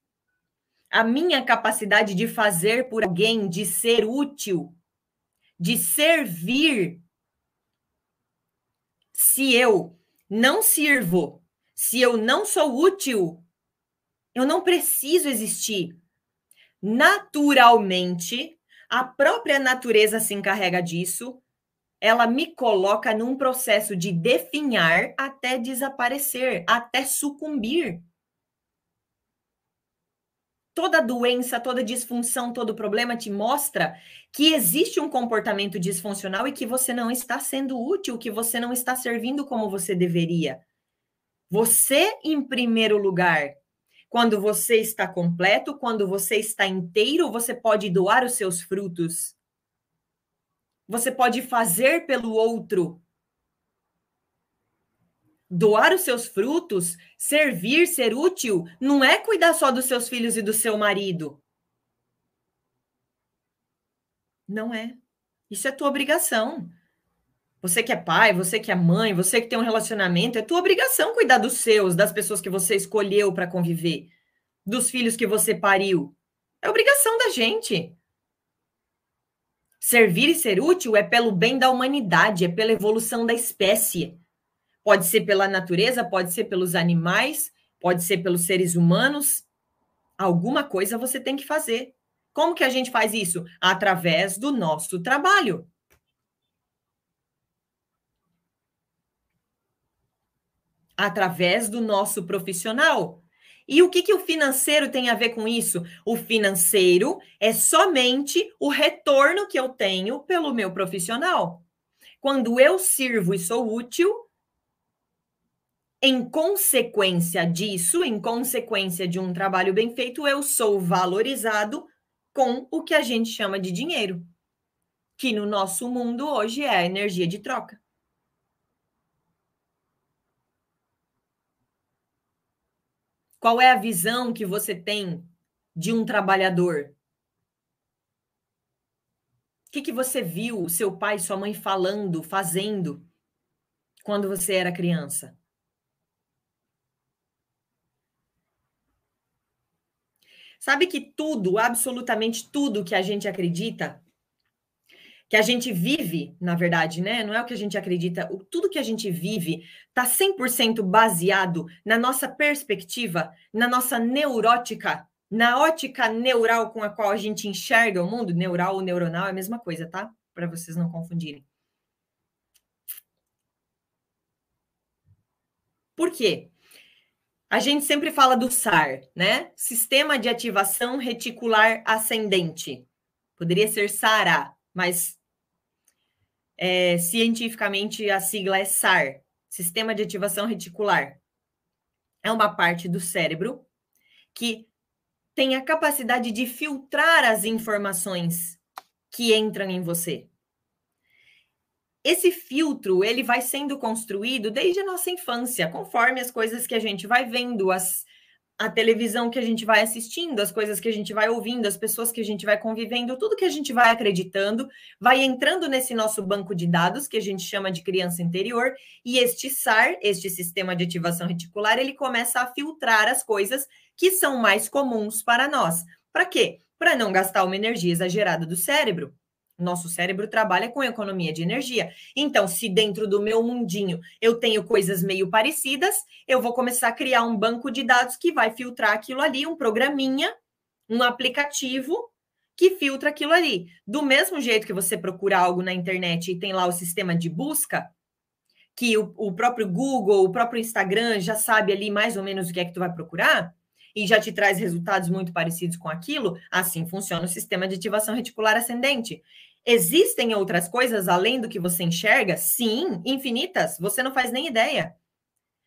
a minha capacidade de fazer por alguém, de ser útil, de servir. Se eu não sirvo, se eu não sou útil, eu não preciso existir. Naturalmente, a própria natureza se encarrega disso, ela me coloca num processo de definhar até desaparecer, até sucumbir. Toda doença, toda disfunção, todo problema te mostra que existe um comportamento disfuncional e que você não está sendo útil, que você não está servindo como você deveria. Você em primeiro lugar. Quando você está completo, quando você está inteiro, você pode doar os seus frutos você pode fazer pelo outro. Doar os seus frutos, servir, ser útil, não é cuidar só dos seus filhos e do seu marido. Não é. Isso é tua obrigação. Você que é pai, você que é mãe, você que tem um relacionamento, é tua obrigação cuidar dos seus, das pessoas que você escolheu para conviver, dos filhos que você pariu. É obrigação da gente. Servir e ser útil é pelo bem da humanidade, é pela evolução da espécie. Pode ser pela natureza, pode ser pelos animais, pode ser pelos seres humanos. Alguma coisa você tem que fazer. Como que a gente faz isso? Através do nosso trabalho. Através do nosso profissional. E o que, que o financeiro tem a ver com isso? O financeiro é somente o retorno que eu tenho pelo meu profissional. Quando eu sirvo e sou útil, em consequência disso, em consequência de um trabalho bem feito, eu sou valorizado com o que a gente chama de dinheiro, que no nosso mundo hoje é a energia de troca. Qual é a visão que você tem de um trabalhador? O que, que você viu seu pai sua mãe falando, fazendo, quando você era criança? Sabe que tudo, absolutamente tudo que a gente acredita, que a gente vive, na verdade, né? Não é o que a gente acredita, o, tudo que a gente vive está 100% baseado na nossa perspectiva, na nossa neurótica, na ótica neural com a qual a gente enxerga o mundo. Neural ou neuronal é a mesma coisa, tá? Para vocês não confundirem. Por quê? A gente sempre fala do SAR, né? Sistema de Ativação Reticular Ascendente. Poderia ser SARA, mas é, cientificamente a sigla é SAR Sistema de Ativação Reticular. É uma parte do cérebro que tem a capacidade de filtrar as informações que entram em você. Esse filtro, ele vai sendo construído desde a nossa infância, conforme as coisas que a gente vai vendo, as, a televisão que a gente vai assistindo, as coisas que a gente vai ouvindo, as pessoas que a gente vai convivendo, tudo que a gente vai acreditando, vai entrando nesse nosso banco de dados, que a gente chama de criança interior, e este SAR, este sistema de ativação reticular, ele começa a filtrar as coisas que são mais comuns para nós. Para quê? Para não gastar uma energia exagerada do cérebro. Nosso cérebro trabalha com economia de energia. Então, se dentro do meu mundinho eu tenho coisas meio parecidas, eu vou começar a criar um banco de dados que vai filtrar aquilo ali, um programinha, um aplicativo que filtra aquilo ali. Do mesmo jeito que você procura algo na internet e tem lá o sistema de busca, que o, o próprio Google, o próprio Instagram já sabe ali mais ou menos o que é que tu vai procurar e já te traz resultados muito parecidos com aquilo, assim funciona o sistema de ativação reticular ascendente. Existem outras coisas além do que você enxerga? Sim, infinitas. Você não faz nem ideia.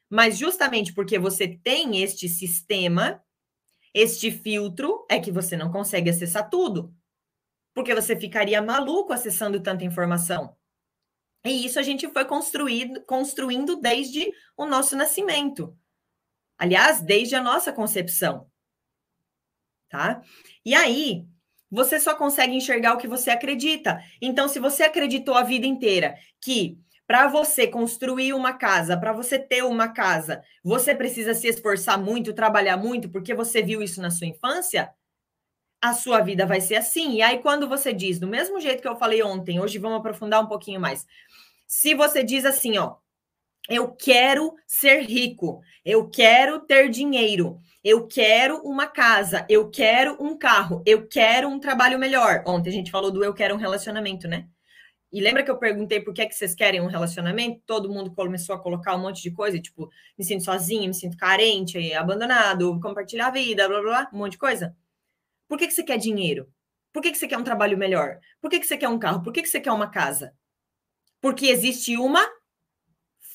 Mas justamente porque você tem este sistema, este filtro, é que você não consegue acessar tudo. Porque você ficaria maluco acessando tanta informação. E isso a gente foi construído, construindo desde o nosso nascimento. Aliás, desde a nossa concepção. Tá? E aí, você só consegue enxergar o que você acredita. Então, se você acreditou a vida inteira que para você construir uma casa, para você ter uma casa, você precisa se esforçar muito, trabalhar muito, porque você viu isso na sua infância, a sua vida vai ser assim. E aí, quando você diz, do mesmo jeito que eu falei ontem, hoje vamos aprofundar um pouquinho mais. Se você diz assim, ó, eu quero ser rico, eu quero ter dinheiro, eu quero uma casa, eu quero um carro, eu quero um trabalho melhor. Ontem a gente falou do eu quero um relacionamento, né? E lembra que eu perguntei por que, é que vocês querem um relacionamento? Todo mundo começou a colocar um monte de coisa, tipo, me sinto sozinha, me sinto carente, abandonado, compartilhar a vida, blá blá blá, um monte de coisa. Por que, que você quer dinheiro? Por que, que você quer um trabalho melhor? Por que, que você quer um carro? Por que, que você quer uma casa? Porque existe uma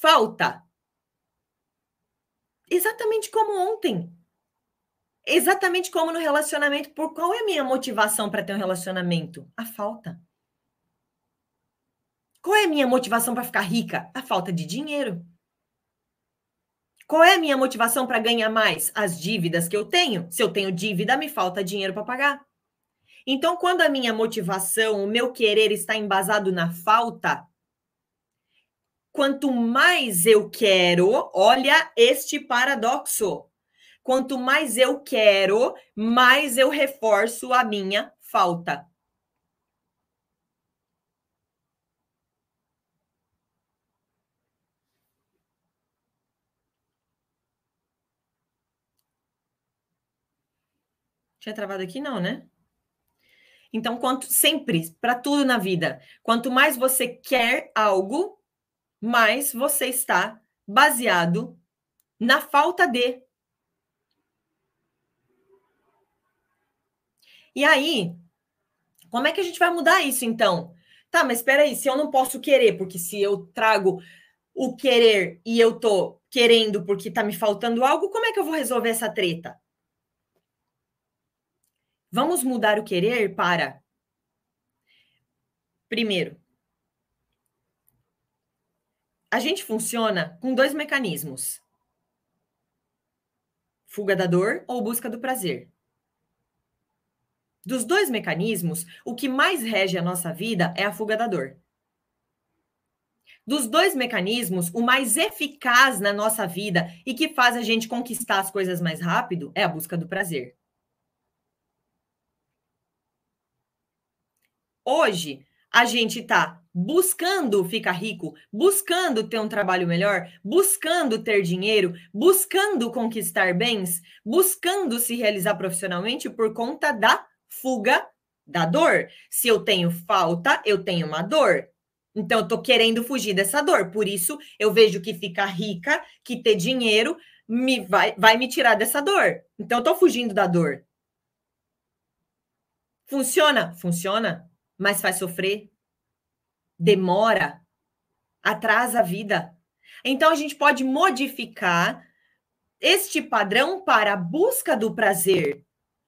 falta. Exatamente como ontem. Exatamente como no relacionamento. Por qual é a minha motivação para ter um relacionamento? A falta. Qual é a minha motivação para ficar rica? A falta de dinheiro. Qual é a minha motivação para ganhar mais? As dívidas que eu tenho. Se eu tenho dívida, me falta dinheiro para pagar. Então, quando a minha motivação, o meu querer está embasado na falta, quanto mais eu quero, olha este paradoxo. Quanto mais eu quero, mais eu reforço a minha falta. Tinha travado aqui? Não, né? Então, quanto sempre, para tudo na vida, quanto mais você quer algo, mais você está baseado na falta de. E aí, como é que a gente vai mudar isso então? Tá, mas espera aí, se eu não posso querer, porque se eu trago o querer e eu tô querendo porque tá me faltando algo, como é que eu vou resolver essa treta? Vamos mudar o querer para primeiro, a gente funciona com dois mecanismos: fuga da dor ou busca do prazer. Dos dois mecanismos, o que mais rege a nossa vida é a fuga da dor. Dos dois mecanismos, o mais eficaz na nossa vida e que faz a gente conquistar as coisas mais rápido é a busca do prazer. Hoje, a gente está buscando ficar rico, buscando ter um trabalho melhor, buscando ter dinheiro, buscando conquistar bens, buscando se realizar profissionalmente por conta da fuga da dor. Se eu tenho falta, eu tenho uma dor. Então, eu tô querendo fugir dessa dor. Por isso, eu vejo que ficar rica, que ter dinheiro, me vai, vai me tirar dessa dor. Então, eu tô fugindo da dor. Funciona? Funciona, mas faz sofrer. Demora. Atrasa a vida. Então, a gente pode modificar este padrão para a busca do prazer.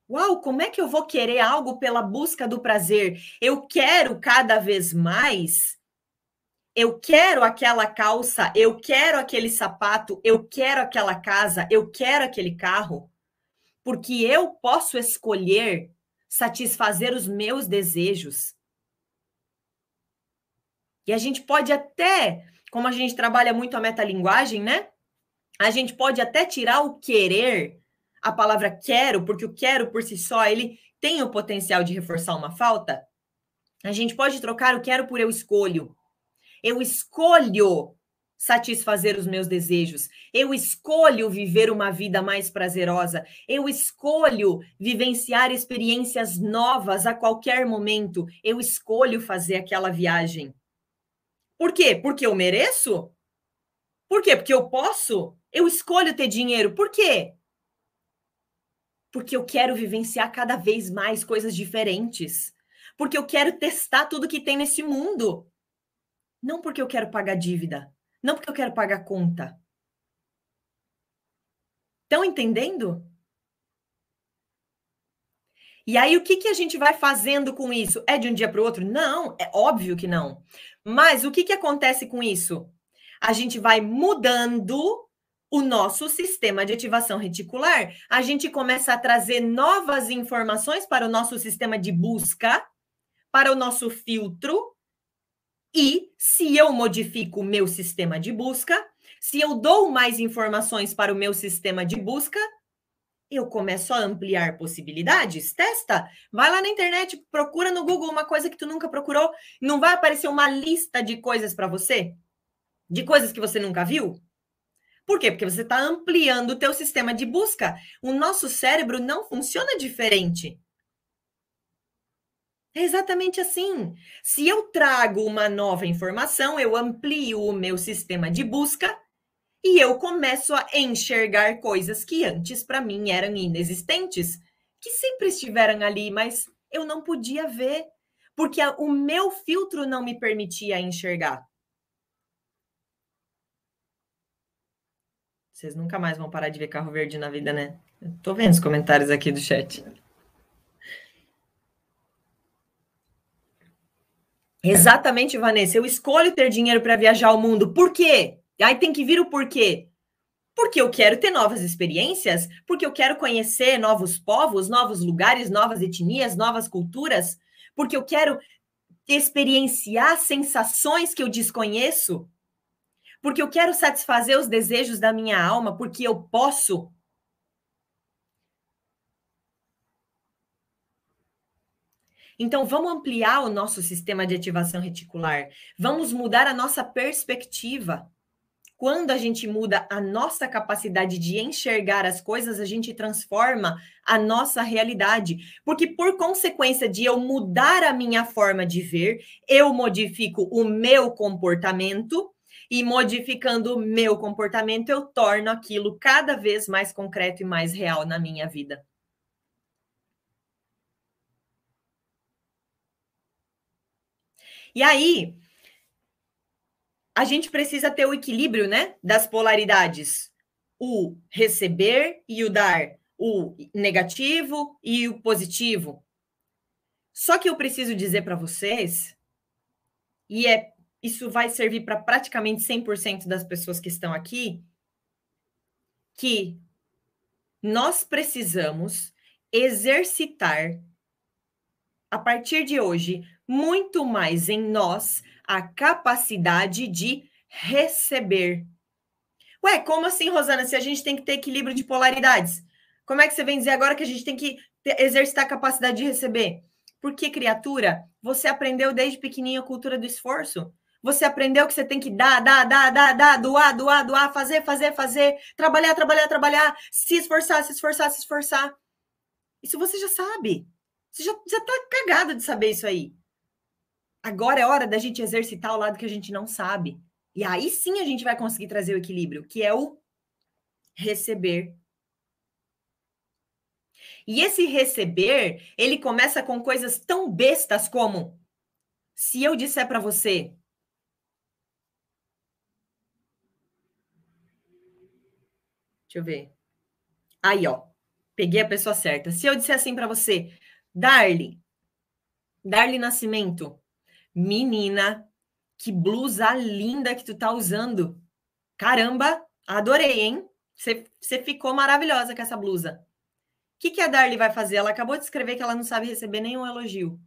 Uau, como é que eu vou querer algo pela busca do prazer? Eu quero cada vez mais. Eu quero aquela calça, eu quero aquele sapato, eu quero aquela casa, eu quero aquele carro, porque eu posso escolher satisfazer os meus desejos. E a gente pode até, como a gente trabalha muito a metalinguagem, né? A gente pode até tirar o querer, a palavra quero, porque o quero por si só, ele tem o potencial de reforçar uma falta. A gente pode trocar o quero por eu escolho. Eu escolho satisfazer os meus desejos. Eu escolho viver uma vida mais prazerosa. Eu escolho vivenciar experiências novas a qualquer momento. Eu escolho fazer aquela viagem. Por quê? Porque eu mereço? Por quê? Porque eu posso? Eu escolho ter dinheiro. Por quê? Porque eu quero vivenciar cada vez mais coisas diferentes. Porque eu quero testar tudo que tem nesse mundo. Não porque eu quero pagar dívida. Não porque eu quero pagar conta. Estão entendendo? E aí, o que, que a gente vai fazendo com isso? É de um dia para o outro? Não, é óbvio que não. Mas o que, que acontece com isso? A gente vai mudando o nosso sistema de ativação reticular. A gente começa a trazer novas informações para o nosso sistema de busca, para o nosso filtro, e se eu modifico o meu sistema de busca, se eu dou mais informações para o meu sistema de busca, eu começo a ampliar possibilidades. Testa, vai lá na internet, procura no Google uma coisa que tu nunca procurou, não vai aparecer uma lista de coisas para você? De coisas que você nunca viu? Por quê? Porque você está ampliando o teu sistema de busca. O nosso cérebro não funciona diferente. É exatamente assim. Se eu trago uma nova informação, eu amplio o meu sistema de busca e eu começo a enxergar coisas que antes para mim eram inexistentes, que sempre estiveram ali, mas eu não podia ver, porque o meu filtro não me permitia enxergar. Vocês nunca mais vão parar de ver carro verde na vida, né? Tô vendo os comentários aqui do chat. Exatamente, Vanessa. Eu escolho ter dinheiro para viajar ao mundo. Por quê? Aí tem que vir o porquê. Porque eu quero ter novas experiências, porque eu quero conhecer novos povos, novos lugares, novas etnias, novas culturas, porque eu quero experienciar sensações que eu desconheço, porque eu quero satisfazer os desejos da minha alma, porque eu posso. Então, vamos ampliar o nosso sistema de ativação reticular. Vamos mudar a nossa perspectiva. Quando a gente muda a nossa capacidade de enxergar as coisas, a gente transforma a nossa realidade. Porque, por consequência de eu mudar a minha forma de ver, eu modifico o meu comportamento. E modificando o meu comportamento, eu torno aquilo cada vez mais concreto e mais real na minha vida. E aí, a gente precisa ter o equilíbrio, né, das polaridades, o receber e o dar, o negativo e o positivo. Só que eu preciso dizer para vocês, e é isso vai servir para praticamente 100% das pessoas que estão aqui, que nós precisamos exercitar a partir de hoje muito mais em nós a capacidade de receber. Ué, como assim, Rosana, se a gente tem que ter equilíbrio de polaridades? Como é que você vem dizer agora que a gente tem que exercitar a capacidade de receber? Porque, criatura, você aprendeu desde pequenininho a cultura do esforço. Você aprendeu que você tem que dar, dar, dar, dar, dar, doar, doar, doar, fazer, fazer, fazer, trabalhar, trabalhar, trabalhar, se esforçar, se esforçar, se esforçar. Isso você já sabe. Você já, já tá cagado de saber isso aí. Agora é hora da gente exercitar o lado que a gente não sabe. E aí sim a gente vai conseguir trazer o equilíbrio, que é o receber. E esse receber, ele começa com coisas tão bestas como se eu disser para você Deixa eu ver. Aí, ó. Peguei a pessoa certa. Se eu disser assim para você, Darly, Darly Nascimento, menina, que blusa linda que tu tá usando. Caramba, adorei, hein? Você ficou maravilhosa com essa blusa. O que, que a Darly vai fazer? Ela acabou de escrever que ela não sabe receber nenhum elogio.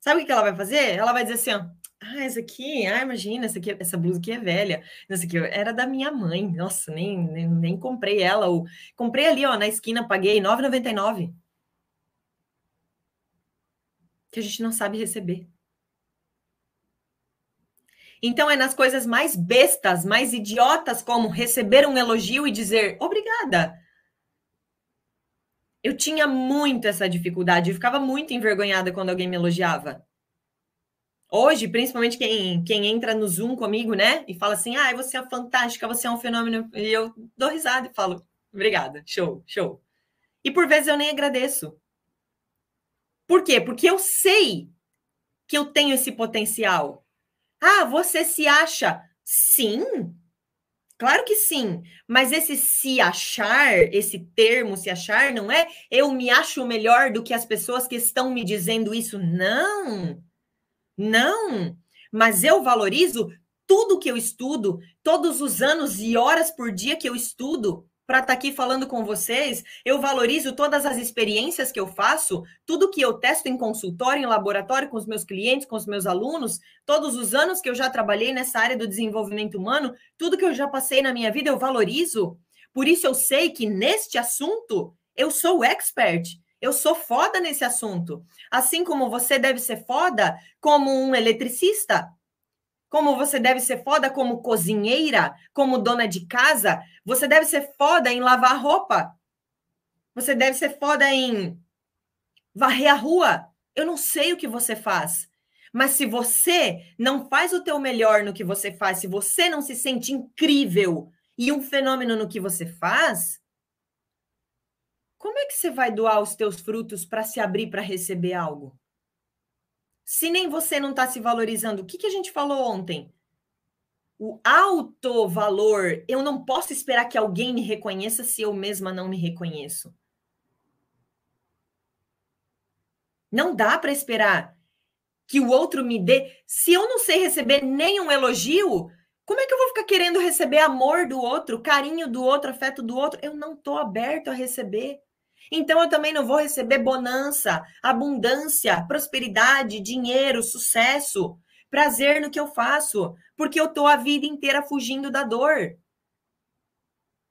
Sabe o que ela vai fazer? Ela vai dizer assim, ó, ah, essa aqui, ah, imagina, essa, aqui, essa blusa aqui é velha. Essa aqui era da minha mãe. Nossa, nem, nem, nem comprei ela. Ou, comprei ali, ó, na esquina, paguei R$ 9,99. Que a gente não sabe receber. Então é nas coisas mais bestas, mais idiotas, como receber um elogio e dizer obrigada. Eu tinha muito essa dificuldade, eu ficava muito envergonhada quando alguém me elogiava. Hoje, principalmente quem, quem entra no Zoom comigo, né? E fala assim: ah, você é fantástica, você é um fenômeno. E eu dou risada e falo: obrigada, show, show. E por vezes eu nem agradeço. Por quê? Porque eu sei que eu tenho esse potencial. Ah, você se acha? Sim, claro que sim. Mas esse se achar, esse termo se achar, não é eu me acho melhor do que as pessoas que estão me dizendo isso. Não. Não, mas eu valorizo tudo que eu estudo, todos os anos e horas por dia que eu estudo para estar tá aqui falando com vocês. Eu valorizo todas as experiências que eu faço, tudo que eu testo em consultório, em laboratório com os meus clientes, com os meus alunos, todos os anos que eu já trabalhei nessa área do desenvolvimento humano, tudo que eu já passei na minha vida, eu valorizo. Por isso eu sei que neste assunto eu sou expert. Eu sou foda nesse assunto. Assim como você deve ser foda como um eletricista, como você deve ser foda como cozinheira, como dona de casa, você deve ser foda em lavar roupa. Você deve ser foda em varrer a rua. Eu não sei o que você faz. Mas se você não faz o teu melhor no que você faz, se você não se sente incrível e um fenômeno no que você faz, como é que você vai doar os teus frutos para se abrir para receber algo? Se nem você não está se valorizando, o que, que a gente falou ontem? O alto valor, eu não posso esperar que alguém me reconheça se eu mesma não me reconheço. Não dá para esperar que o outro me dê. Se eu não sei receber nenhum elogio, como é que eu vou ficar querendo receber amor do outro, carinho do outro, afeto do outro? Eu não estou aberto a receber. Então eu também não vou receber bonança, abundância, prosperidade, dinheiro, sucesso, prazer no que eu faço, porque eu tô a vida inteira fugindo da dor.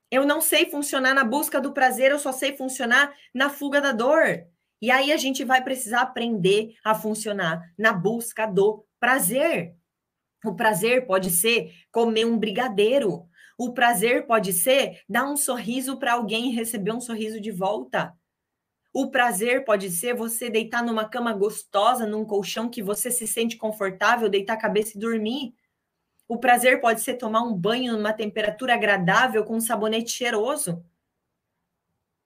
Eu não sei funcionar na busca do prazer, eu só sei funcionar na fuga da dor. E aí a gente vai precisar aprender a funcionar na busca do prazer. O prazer pode ser comer um brigadeiro, o prazer pode ser dar um sorriso para alguém e receber um sorriso de volta. O prazer pode ser você deitar numa cama gostosa, num colchão que você se sente confortável, deitar a cabeça e dormir. O prazer pode ser tomar um banho numa temperatura agradável com um sabonete cheiroso.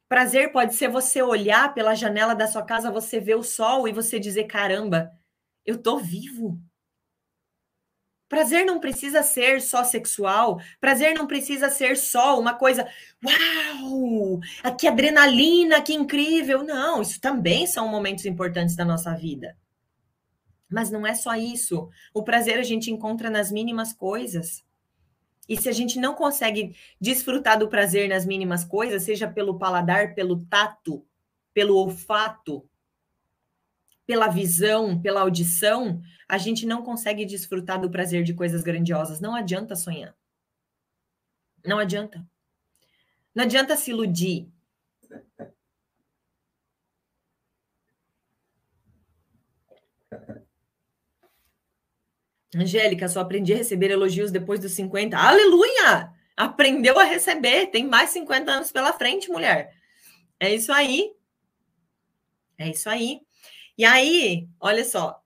Prazer pode ser você olhar pela janela da sua casa, você ver o sol e você dizer: caramba, eu tô vivo. Prazer não precisa ser só sexual, prazer não precisa ser só uma coisa, uau, que adrenalina, que incrível. Não, isso também são momentos importantes da nossa vida. Mas não é só isso. O prazer a gente encontra nas mínimas coisas. E se a gente não consegue desfrutar do prazer nas mínimas coisas, seja pelo paladar, pelo tato, pelo olfato, pela visão, pela audição, a gente não consegue desfrutar do prazer de coisas grandiosas. Não adianta sonhar. Não adianta. Não adianta se iludir. Angélica, só aprendi a receber elogios depois dos 50. Aleluia! Aprendeu a receber. Tem mais 50 anos pela frente, mulher. É isso aí. É isso aí. E aí, olha só,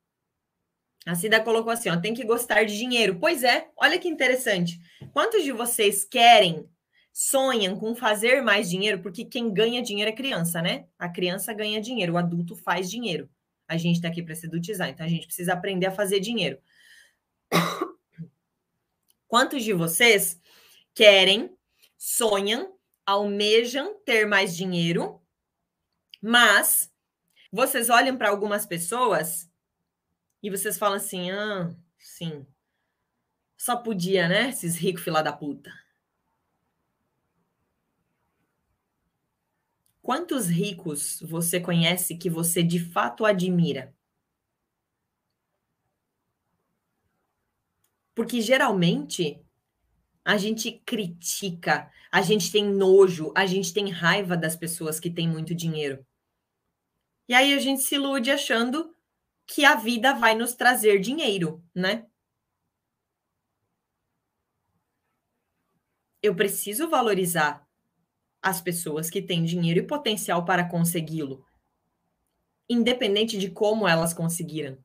A Cida colocou assim, ó, tem que gostar de dinheiro. Pois é, olha que interessante. Quantos de vocês querem, sonham com fazer mais dinheiro? Porque quem ganha dinheiro é criança, né? A criança ganha dinheiro, o adulto faz dinheiro. A gente está aqui para se adultizar, então a gente precisa aprender a fazer dinheiro. Quantos de vocês querem, sonham, almejam ter mais dinheiro, mas vocês olham para algumas pessoas e vocês falam assim: ah, sim, só podia, né? Esses ricos fila da puta. Quantos ricos você conhece que você de fato admira? Porque geralmente a gente critica, a gente tem nojo, a gente tem raiva das pessoas que têm muito dinheiro. E aí a gente se ilude achando que a vida vai nos trazer dinheiro, né? Eu preciso valorizar as pessoas que têm dinheiro e potencial para consegui-lo, independente de como elas conseguiram.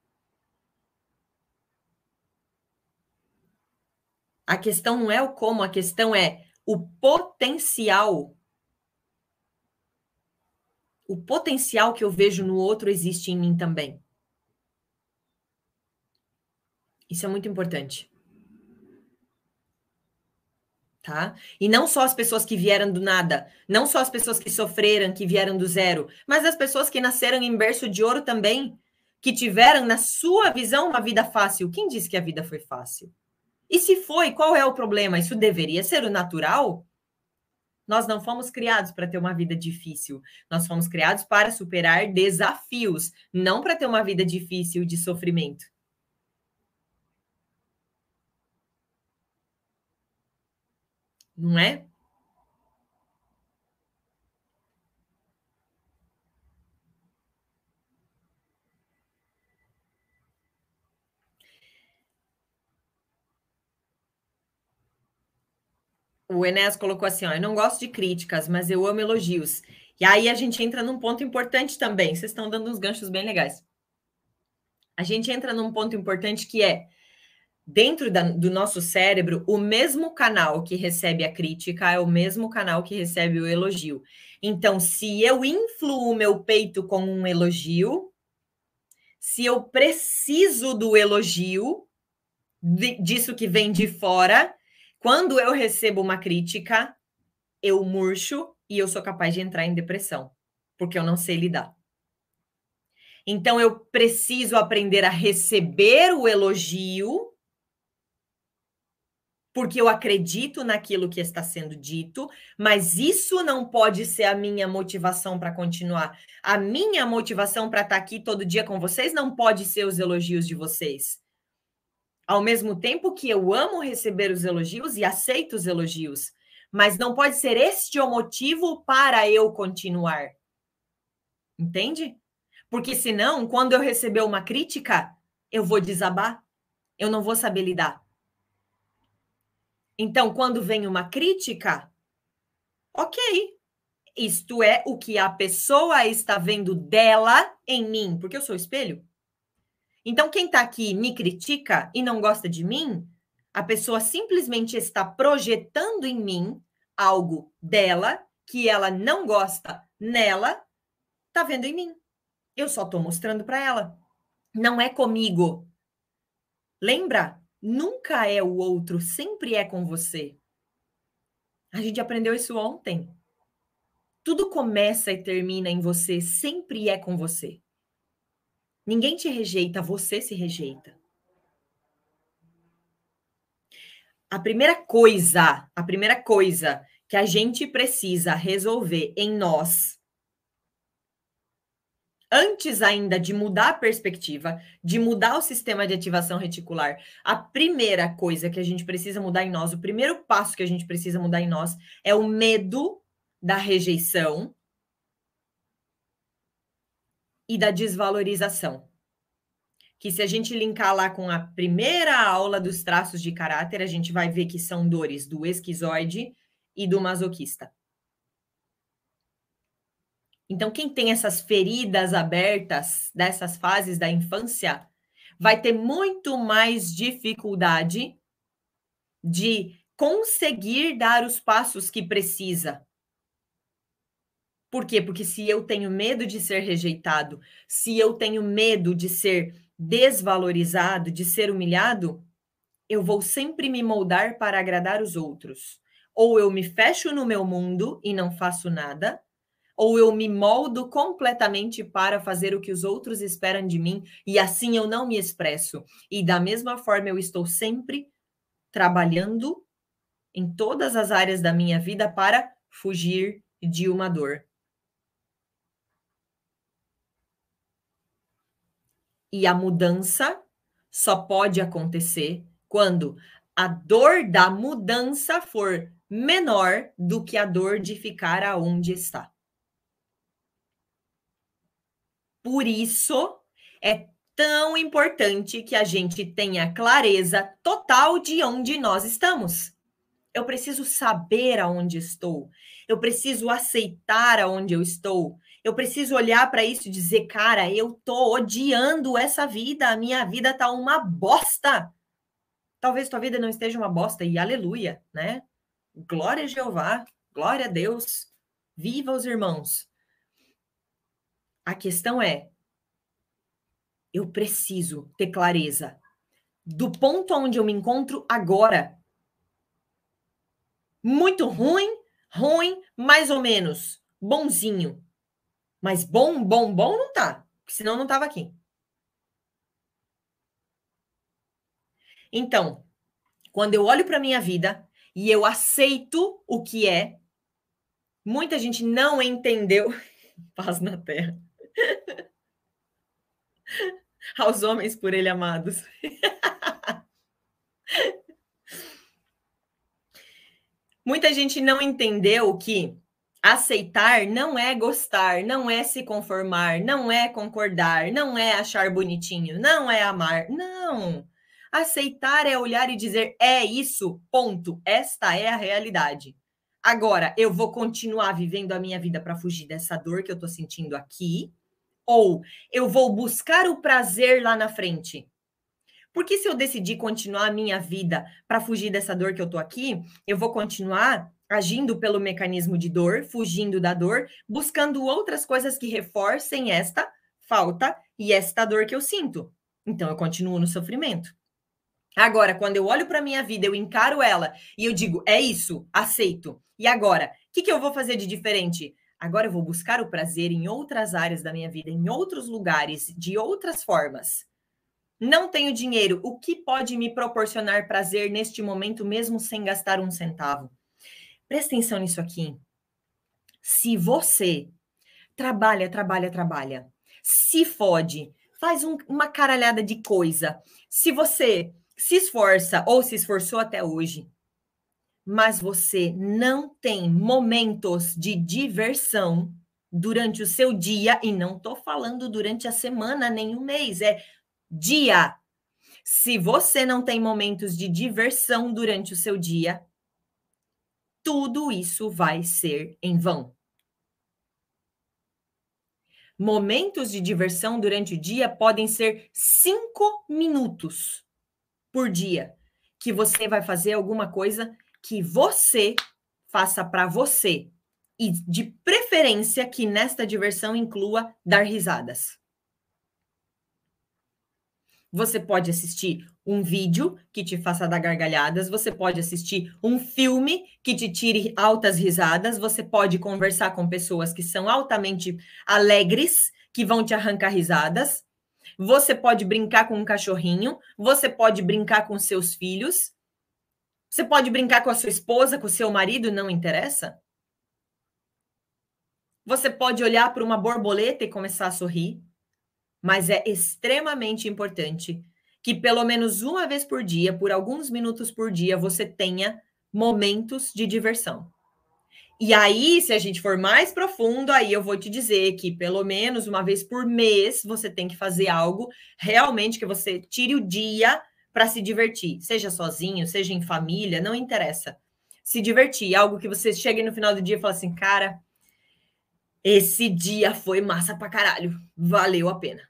A questão não é o como, a questão é o potencial. O potencial que eu vejo no outro existe em mim também. Isso é muito importante tá? E não só as pessoas que vieram do nada, não só as pessoas que sofreram, que vieram do zero, mas as pessoas que nasceram em berço de ouro também, que tiveram, na sua visão, uma vida fácil. Quem disse que a vida foi fácil? E se foi, qual é o problema? Isso deveria ser o natural? Nós não fomos criados para ter uma vida difícil. Nós fomos criados para superar desafios, não para ter uma vida difícil de sofrimento. não é? O Enéas colocou assim: ó, eu não gosto de críticas, mas eu amo elogios. E aí a gente entra num ponto importante também. Vocês estão dando uns ganchos bem legais. A gente entra num ponto importante que é dentro da, do nosso cérebro, o mesmo canal que recebe a crítica é o mesmo canal que recebe o elogio. Então, se eu influo o meu peito com um elogio, se eu preciso do elogio, disso que vem de fora, quando eu recebo uma crítica, eu murcho e eu sou capaz de entrar em depressão, porque eu não sei lidar. Então, eu preciso aprender a receber o elogio porque eu acredito naquilo que está sendo dito, mas isso não pode ser a minha motivação para continuar. A minha motivação para estar tá aqui todo dia com vocês não pode ser os elogios de vocês. Ao mesmo tempo que eu amo receber os elogios e aceito os elogios, mas não pode ser este o motivo para eu continuar. Entende? Porque senão, quando eu receber uma crítica, eu vou desabar. Eu não vou saber lidar. Então, quando vem uma crítica, ok, isto é o que a pessoa está vendo dela em mim, porque eu sou espelho. Então, quem está aqui me critica e não gosta de mim, a pessoa simplesmente está projetando em mim algo dela que ela não gosta nela, tá vendo em mim. Eu só estou mostrando para ela. Não é comigo. Lembra? Nunca é o outro, sempre é com você. A gente aprendeu isso ontem. Tudo começa e termina em você, sempre é com você. Ninguém te rejeita, você se rejeita. A primeira coisa, a primeira coisa que a gente precisa resolver em nós antes ainda de mudar a perspectiva, de mudar o sistema de ativação reticular, a primeira coisa que a gente precisa mudar em nós, o primeiro passo que a gente precisa mudar em nós é o medo da rejeição e da desvalorização. Que se a gente linkar lá com a primeira aula dos traços de caráter, a gente vai ver que são dores do esquizoide e do masoquista. Então, quem tem essas feridas abertas dessas fases da infância vai ter muito mais dificuldade de conseguir dar os passos que precisa. Por quê? Porque se eu tenho medo de ser rejeitado, se eu tenho medo de ser desvalorizado, de ser humilhado, eu vou sempre me moldar para agradar os outros. Ou eu me fecho no meu mundo e não faço nada, ou eu me moldo completamente para fazer o que os outros esperam de mim e assim eu não me expresso. E da mesma forma eu estou sempre trabalhando em todas as áreas da minha vida para fugir de uma dor. E a mudança só pode acontecer quando a dor da mudança for menor do que a dor de ficar aonde está. Por isso é tão importante que a gente tenha clareza total de onde nós estamos. Eu preciso saber aonde estou. Eu preciso aceitar aonde eu estou. Eu preciso olhar para isso e dizer, cara, eu tô odiando essa vida, a minha vida tá uma bosta. Talvez tua vida não esteja uma bosta e aleluia, né? Glória a Jeová, glória a Deus. Viva os irmãos. A questão é eu preciso ter clareza do ponto onde eu me encontro agora. Muito ruim, ruim, mais ou menos, bonzinho. Mas bom, bom, bom não tá, senão não tava aqui. Então, quando eu olho para minha vida e eu aceito o que é, muita gente não entendeu paz na terra. Aos homens por ele amados. Muita gente não entendeu que Aceitar não é gostar, não é se conformar, não é concordar, não é achar bonitinho, não é amar. Não. Aceitar é olhar e dizer: é isso, ponto. Esta é a realidade. Agora, eu vou continuar vivendo a minha vida para fugir dessa dor que eu estou sentindo aqui, ou eu vou buscar o prazer lá na frente. Porque se eu decidir continuar a minha vida para fugir dessa dor que eu estou aqui, eu vou continuar agindo pelo mecanismo de dor, fugindo da dor, buscando outras coisas que reforcem esta falta e esta dor que eu sinto. Então eu continuo no sofrimento. Agora, quando eu olho para minha vida, eu encaro ela e eu digo, é isso, aceito. E agora, o que, que eu vou fazer de diferente? Agora eu vou buscar o prazer em outras áreas da minha vida, em outros lugares, de outras formas. Não tenho dinheiro. O que pode me proporcionar prazer neste momento, mesmo sem gastar um centavo? Presta atenção nisso aqui. Se você trabalha, trabalha, trabalha, se fode, faz um, uma caralhada de coisa, se você se esforça ou se esforçou até hoje, mas você não tem momentos de diversão durante o seu dia, e não estou falando durante a semana nem o mês, é dia. Se você não tem momentos de diversão durante o seu dia, tudo isso vai ser em vão. Momentos de diversão durante o dia podem ser cinco minutos por dia que você vai fazer alguma coisa que você faça para você e de preferência que nesta diversão inclua dar risadas. Você pode assistir um vídeo que te faça dar gargalhadas, você pode assistir um filme que te tire altas risadas, você pode conversar com pessoas que são altamente alegres, que vão te arrancar risadas. Você pode brincar com um cachorrinho, você pode brincar com seus filhos, você pode brincar com a sua esposa, com o seu marido, não interessa. Você pode olhar para uma borboleta e começar a sorrir mas é extremamente importante que pelo menos uma vez por dia, por alguns minutos por dia, você tenha momentos de diversão. E aí, se a gente for mais profundo, aí eu vou te dizer que pelo menos uma vez por mês você tem que fazer algo realmente que você tire o dia para se divertir, seja sozinho, seja em família, não interessa. Se divertir, algo que você chegue no final do dia e fala assim, cara, esse dia foi massa pra caralho, valeu a pena.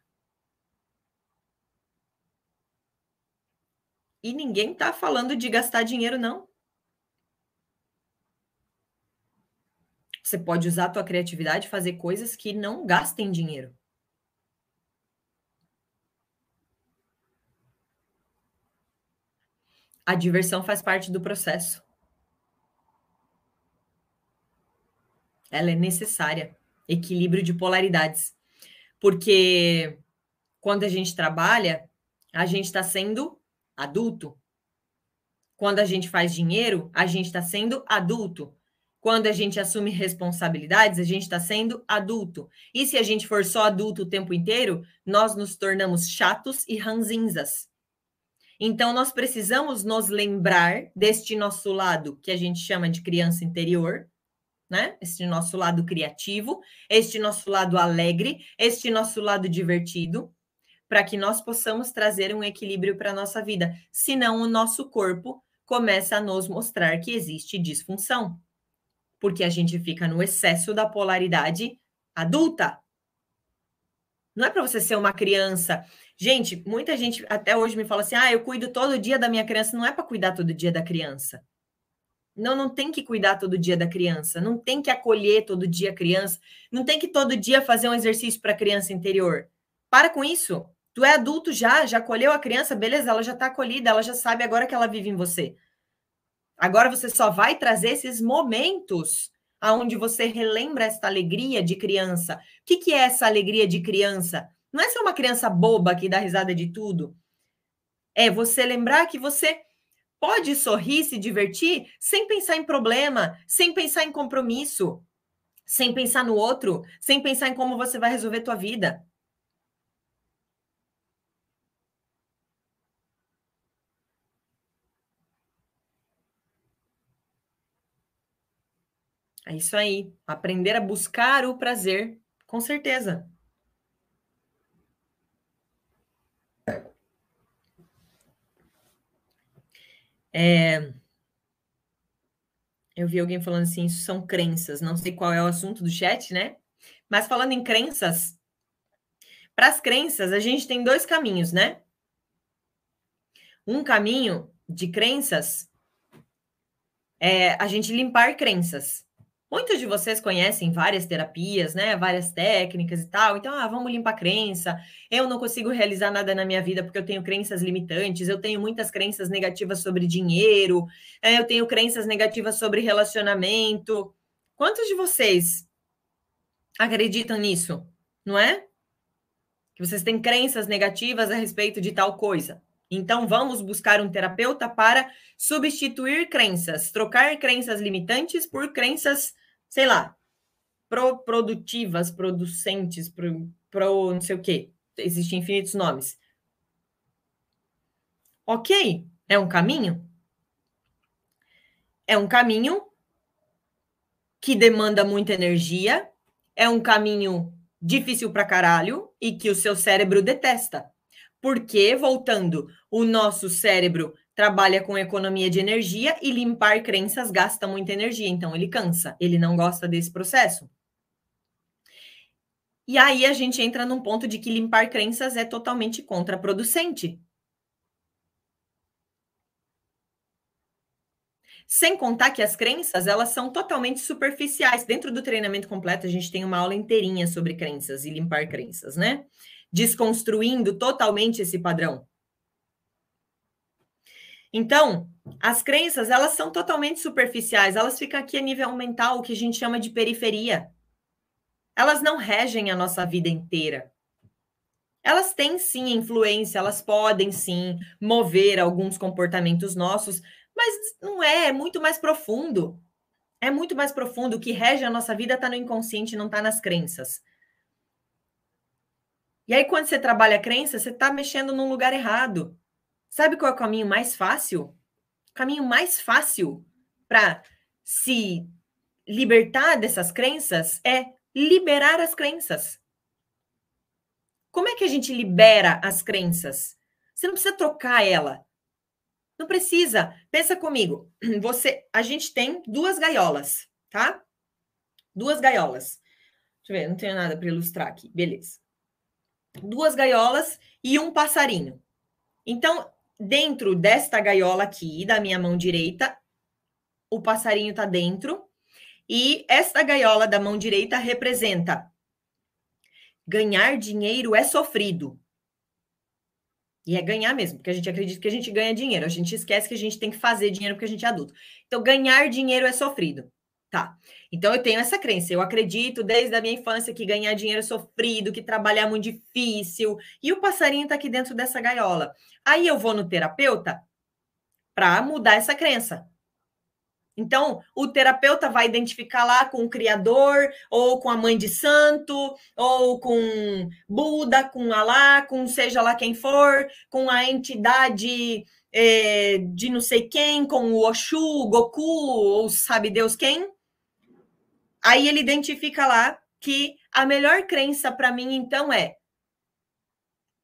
E ninguém está falando de gastar dinheiro, não. Você pode usar a tua criatividade e fazer coisas que não gastem dinheiro. A diversão faz parte do processo. Ela é necessária. Equilíbrio de polaridades. Porque quando a gente trabalha, a gente está sendo adulto. Quando a gente faz dinheiro, a gente está sendo adulto. Quando a gente assume responsabilidades, a gente está sendo adulto. E se a gente for só adulto o tempo inteiro, nós nos tornamos chatos e ranzinzas. Então, nós precisamos nos lembrar deste nosso lado, que a gente chama de criança interior, né? Este nosso lado criativo, este nosso lado alegre, este nosso lado divertido, para que nós possamos trazer um equilíbrio para a nossa vida. Senão, o nosso corpo começa a nos mostrar que existe disfunção, porque a gente fica no excesso da polaridade adulta. Não é para você ser uma criança. Gente, muita gente até hoje me fala assim: ah, eu cuido todo dia da minha criança. Não é para cuidar todo dia da criança. Não, não tem que cuidar todo dia da criança, não tem que acolher todo dia a criança, não tem que todo dia fazer um exercício para a criança interior. Para com isso. Tu é adulto já, já acolheu a criança, beleza, ela já está acolhida, ela já sabe agora que ela vive em você. Agora você só vai trazer esses momentos aonde você relembra esta alegria de criança. O que, que é essa alegria de criança? Não é ser uma criança boba que dá risada de tudo. É você lembrar que você pode sorrir, se divertir, sem pensar em problema, sem pensar em compromisso, sem pensar no outro, sem pensar em como você vai resolver tua vida. É isso aí. Aprender a buscar o prazer, com certeza. É... Eu vi alguém falando assim, isso são crenças. Não sei qual é o assunto do chat, né? Mas falando em crenças, para as crenças, a gente tem dois caminhos, né? Um caminho de crenças é a gente limpar crenças. Muitos de vocês conhecem várias terapias, né? Várias técnicas e tal. Então, ah, vamos limpar a crença. Eu não consigo realizar nada na minha vida porque eu tenho crenças limitantes. Eu tenho muitas crenças negativas sobre dinheiro. É, eu tenho crenças negativas sobre relacionamento. Quantos de vocês acreditam nisso? Não é? Que vocês têm crenças negativas a respeito de tal coisa. Então, vamos buscar um terapeuta para substituir crenças, trocar crenças limitantes por crenças sei lá, pro produtivas, producentes, pro, pro não sei o quê. Existem infinitos nomes. Ok, é um caminho? É um caminho que demanda muita energia, é um caminho difícil para caralho e que o seu cérebro detesta. Porque, voltando, o nosso cérebro trabalha com economia de energia e limpar crenças gasta muita energia, então ele cansa, ele não gosta desse processo. E aí a gente entra num ponto de que limpar crenças é totalmente contraproducente. Sem contar que as crenças, elas são totalmente superficiais. Dentro do treinamento completo, a gente tem uma aula inteirinha sobre crenças e limpar crenças, né? Desconstruindo totalmente esse padrão. Então, as crenças, elas são totalmente superficiais, elas ficam aqui a nível mental, o que a gente chama de periferia. Elas não regem a nossa vida inteira. Elas têm sim influência, elas podem sim mover alguns comportamentos nossos, mas não é, é muito mais profundo. É muito mais profundo. O que rege a nossa vida está no inconsciente, não está nas crenças. E aí, quando você trabalha a crença, você está mexendo num lugar errado. Sabe qual é o caminho mais fácil? O caminho mais fácil para se libertar dessas crenças é liberar as crenças. Como é que a gente libera as crenças? Você não precisa trocar ela. Não precisa. Pensa comigo. Você, a gente tem duas gaiolas, tá? Duas gaiolas. Deixa eu ver, não tenho nada para ilustrar aqui. Beleza. Duas gaiolas e um passarinho. Então, dentro desta gaiola aqui, da minha mão direita, o passarinho está dentro, e esta gaiola da mão direita representa ganhar dinheiro é sofrido. E é ganhar mesmo, porque a gente acredita que a gente ganha dinheiro. A gente esquece que a gente tem que fazer dinheiro porque a gente é adulto. Então, ganhar dinheiro é sofrido. Tá. Então, eu tenho essa crença. Eu acredito desde a minha infância que ganhar dinheiro é sofrido, que trabalhar é muito difícil. E o passarinho está aqui dentro dessa gaiola. Aí eu vou no terapeuta para mudar essa crença. Então, o terapeuta vai identificar lá com o Criador, ou com a Mãe de Santo, ou com Buda, com Alá, com seja lá quem for, com a entidade é, de não sei quem, com o Oshu, Goku, ou sabe Deus quem. Aí ele identifica lá que a melhor crença para mim, então, é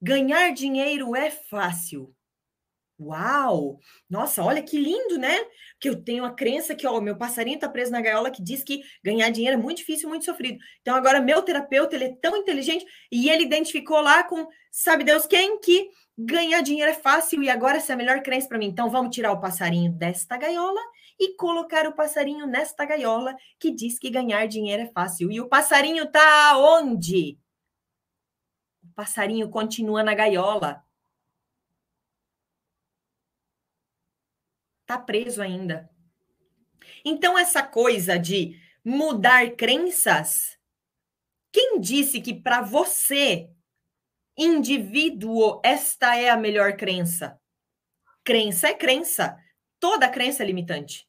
ganhar dinheiro é fácil. Uau! Nossa, olha que lindo, né? Que eu tenho a crença que, ó, meu passarinho tá preso na gaiola que diz que ganhar dinheiro é muito difícil, muito sofrido. Então agora meu terapeuta, ele é tão inteligente e ele identificou lá com, sabe Deus quem, que ganhar dinheiro é fácil e agora essa é a melhor crença para mim. Então vamos tirar o passarinho desta gaiola e colocar o passarinho nesta gaiola que diz que ganhar dinheiro é fácil. E o passarinho tá onde? O passarinho continua na gaiola. Tá preso ainda. Então, essa coisa de mudar crenças, quem disse que para você, indivíduo, esta é a melhor crença? Crença é crença. Toda crença é limitante.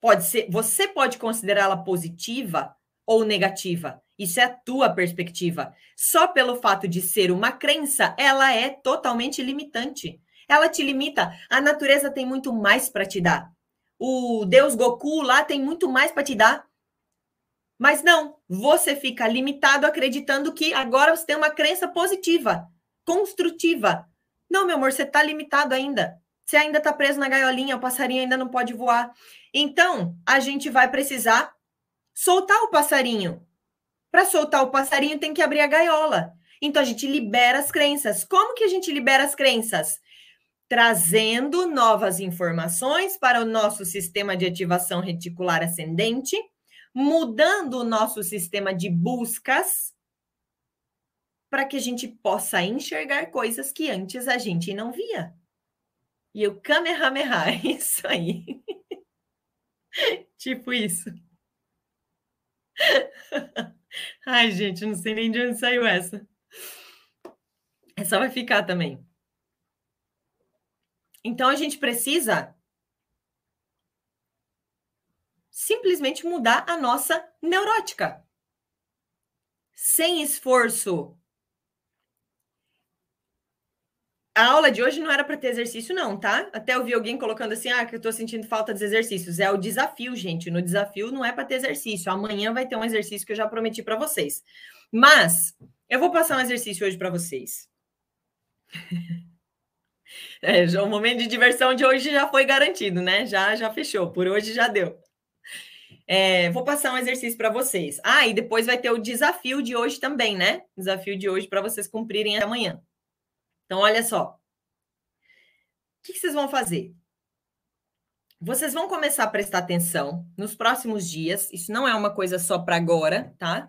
Pode ser, você pode considerá-la positiva ou negativa. Isso é a tua perspectiva. Só pelo fato de ser uma crença, ela é totalmente limitante. Ela te limita. A natureza tem muito mais para te dar. O Deus Goku lá tem muito mais para te dar. Mas não, você fica limitado acreditando que agora você tem uma crença positiva, construtiva. Não, meu amor, você está limitado ainda. Você ainda está preso na gaiolinha, o passarinho ainda não pode voar. Então, a gente vai precisar soltar o passarinho. Para soltar o passarinho, tem que abrir a gaiola. Então, a gente libera as crenças. Como que a gente libera as crenças? trazendo novas informações para o nosso sistema de ativação reticular ascendente, mudando o nosso sistema de buscas para que a gente possa enxergar coisas que antes a gente não via. E o Kamehameha, é isso aí. tipo isso. Ai, gente, não sei nem de onde saiu essa. Essa vai ficar também. Então a gente precisa simplesmente mudar a nossa neurótica. Sem esforço. A aula de hoje não era para ter exercício, não, tá? Até eu vi alguém colocando assim: ah, que eu tô sentindo falta dos exercícios. É o desafio, gente. No desafio não é para ter exercício. Amanhã vai ter um exercício que eu já prometi para vocês. Mas eu vou passar um exercício hoje para vocês. É, já, o momento de diversão de hoje já foi garantido, né? Já, já fechou. Por hoje já deu. É, vou passar um exercício para vocês. Ah, e depois vai ter o desafio de hoje também, né? Desafio de hoje para vocês cumprirem amanhã. Então, olha só. O que, vocês vão fazer? Vocês vão começar a prestar atenção nos próximos dias. Isso não é uma coisa só para agora, tá?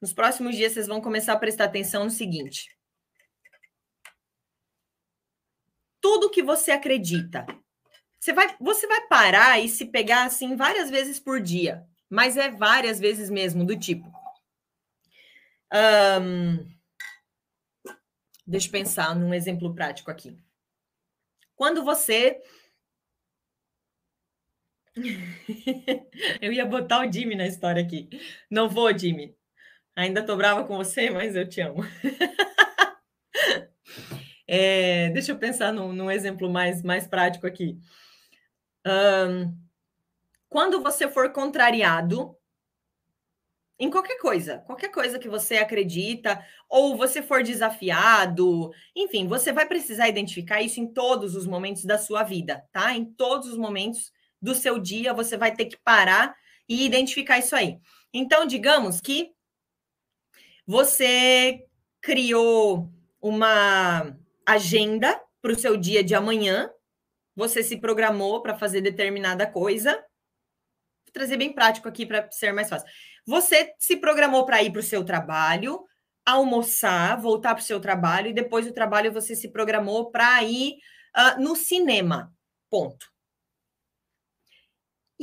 Nos próximos dias, vocês vão começar a prestar atenção no seguinte: tudo que você acredita. Você vai, você vai parar e se pegar assim várias vezes por dia, mas é várias vezes mesmo, do tipo. Um, deixa eu pensar num exemplo prático aqui. Quando você. eu ia botar o Jimmy na história aqui. Não vou, Jimmy. Ainda tô brava com você, mas eu te amo. É, deixa eu pensar num, num, exemplo mais, mais prático aqui. Um, quando você for contrariado em qualquer coisa, qualquer coisa que você acredita, ou você for desafiado, enfim, você vai precisar identificar isso em todos os momentos da sua vida, tá? Em todos os momentos do seu dia, você vai ter que parar e identificar isso aí. Então, digamos que você criou uma agenda para o seu dia de amanhã, você se programou para fazer determinada coisa. Trazer bem prático aqui para ser mais fácil. Você se programou para ir para o seu trabalho, almoçar, voltar para o seu trabalho, e depois do trabalho você se programou para ir uh, no cinema. Ponto.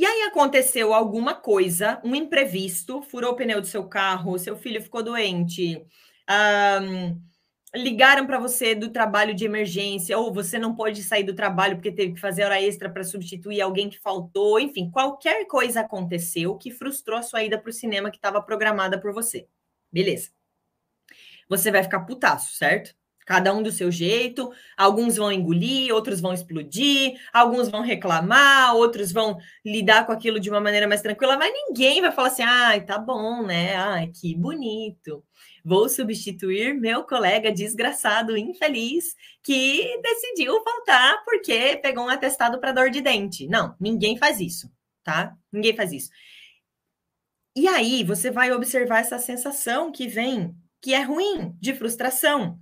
E aí aconteceu alguma coisa, um imprevisto, furou o pneu do seu carro, seu filho ficou doente, um, ligaram para você do trabalho de emergência, ou você não pode sair do trabalho porque teve que fazer hora extra para substituir alguém que faltou, enfim, qualquer coisa aconteceu que frustrou a sua ida para o cinema que estava programada por você. Beleza. Você vai ficar putaço, certo? Cada um do seu jeito, alguns vão engolir, outros vão explodir, alguns vão reclamar, outros vão lidar com aquilo de uma maneira mais tranquila, mas ninguém vai falar assim: ai, tá bom, né? Ai, que bonito vou substituir meu colega desgraçado, infeliz, que decidiu faltar porque pegou um atestado para dor de dente. Não, ninguém faz isso, tá? Ninguém faz isso. E aí você vai observar essa sensação que vem, que é ruim, de frustração.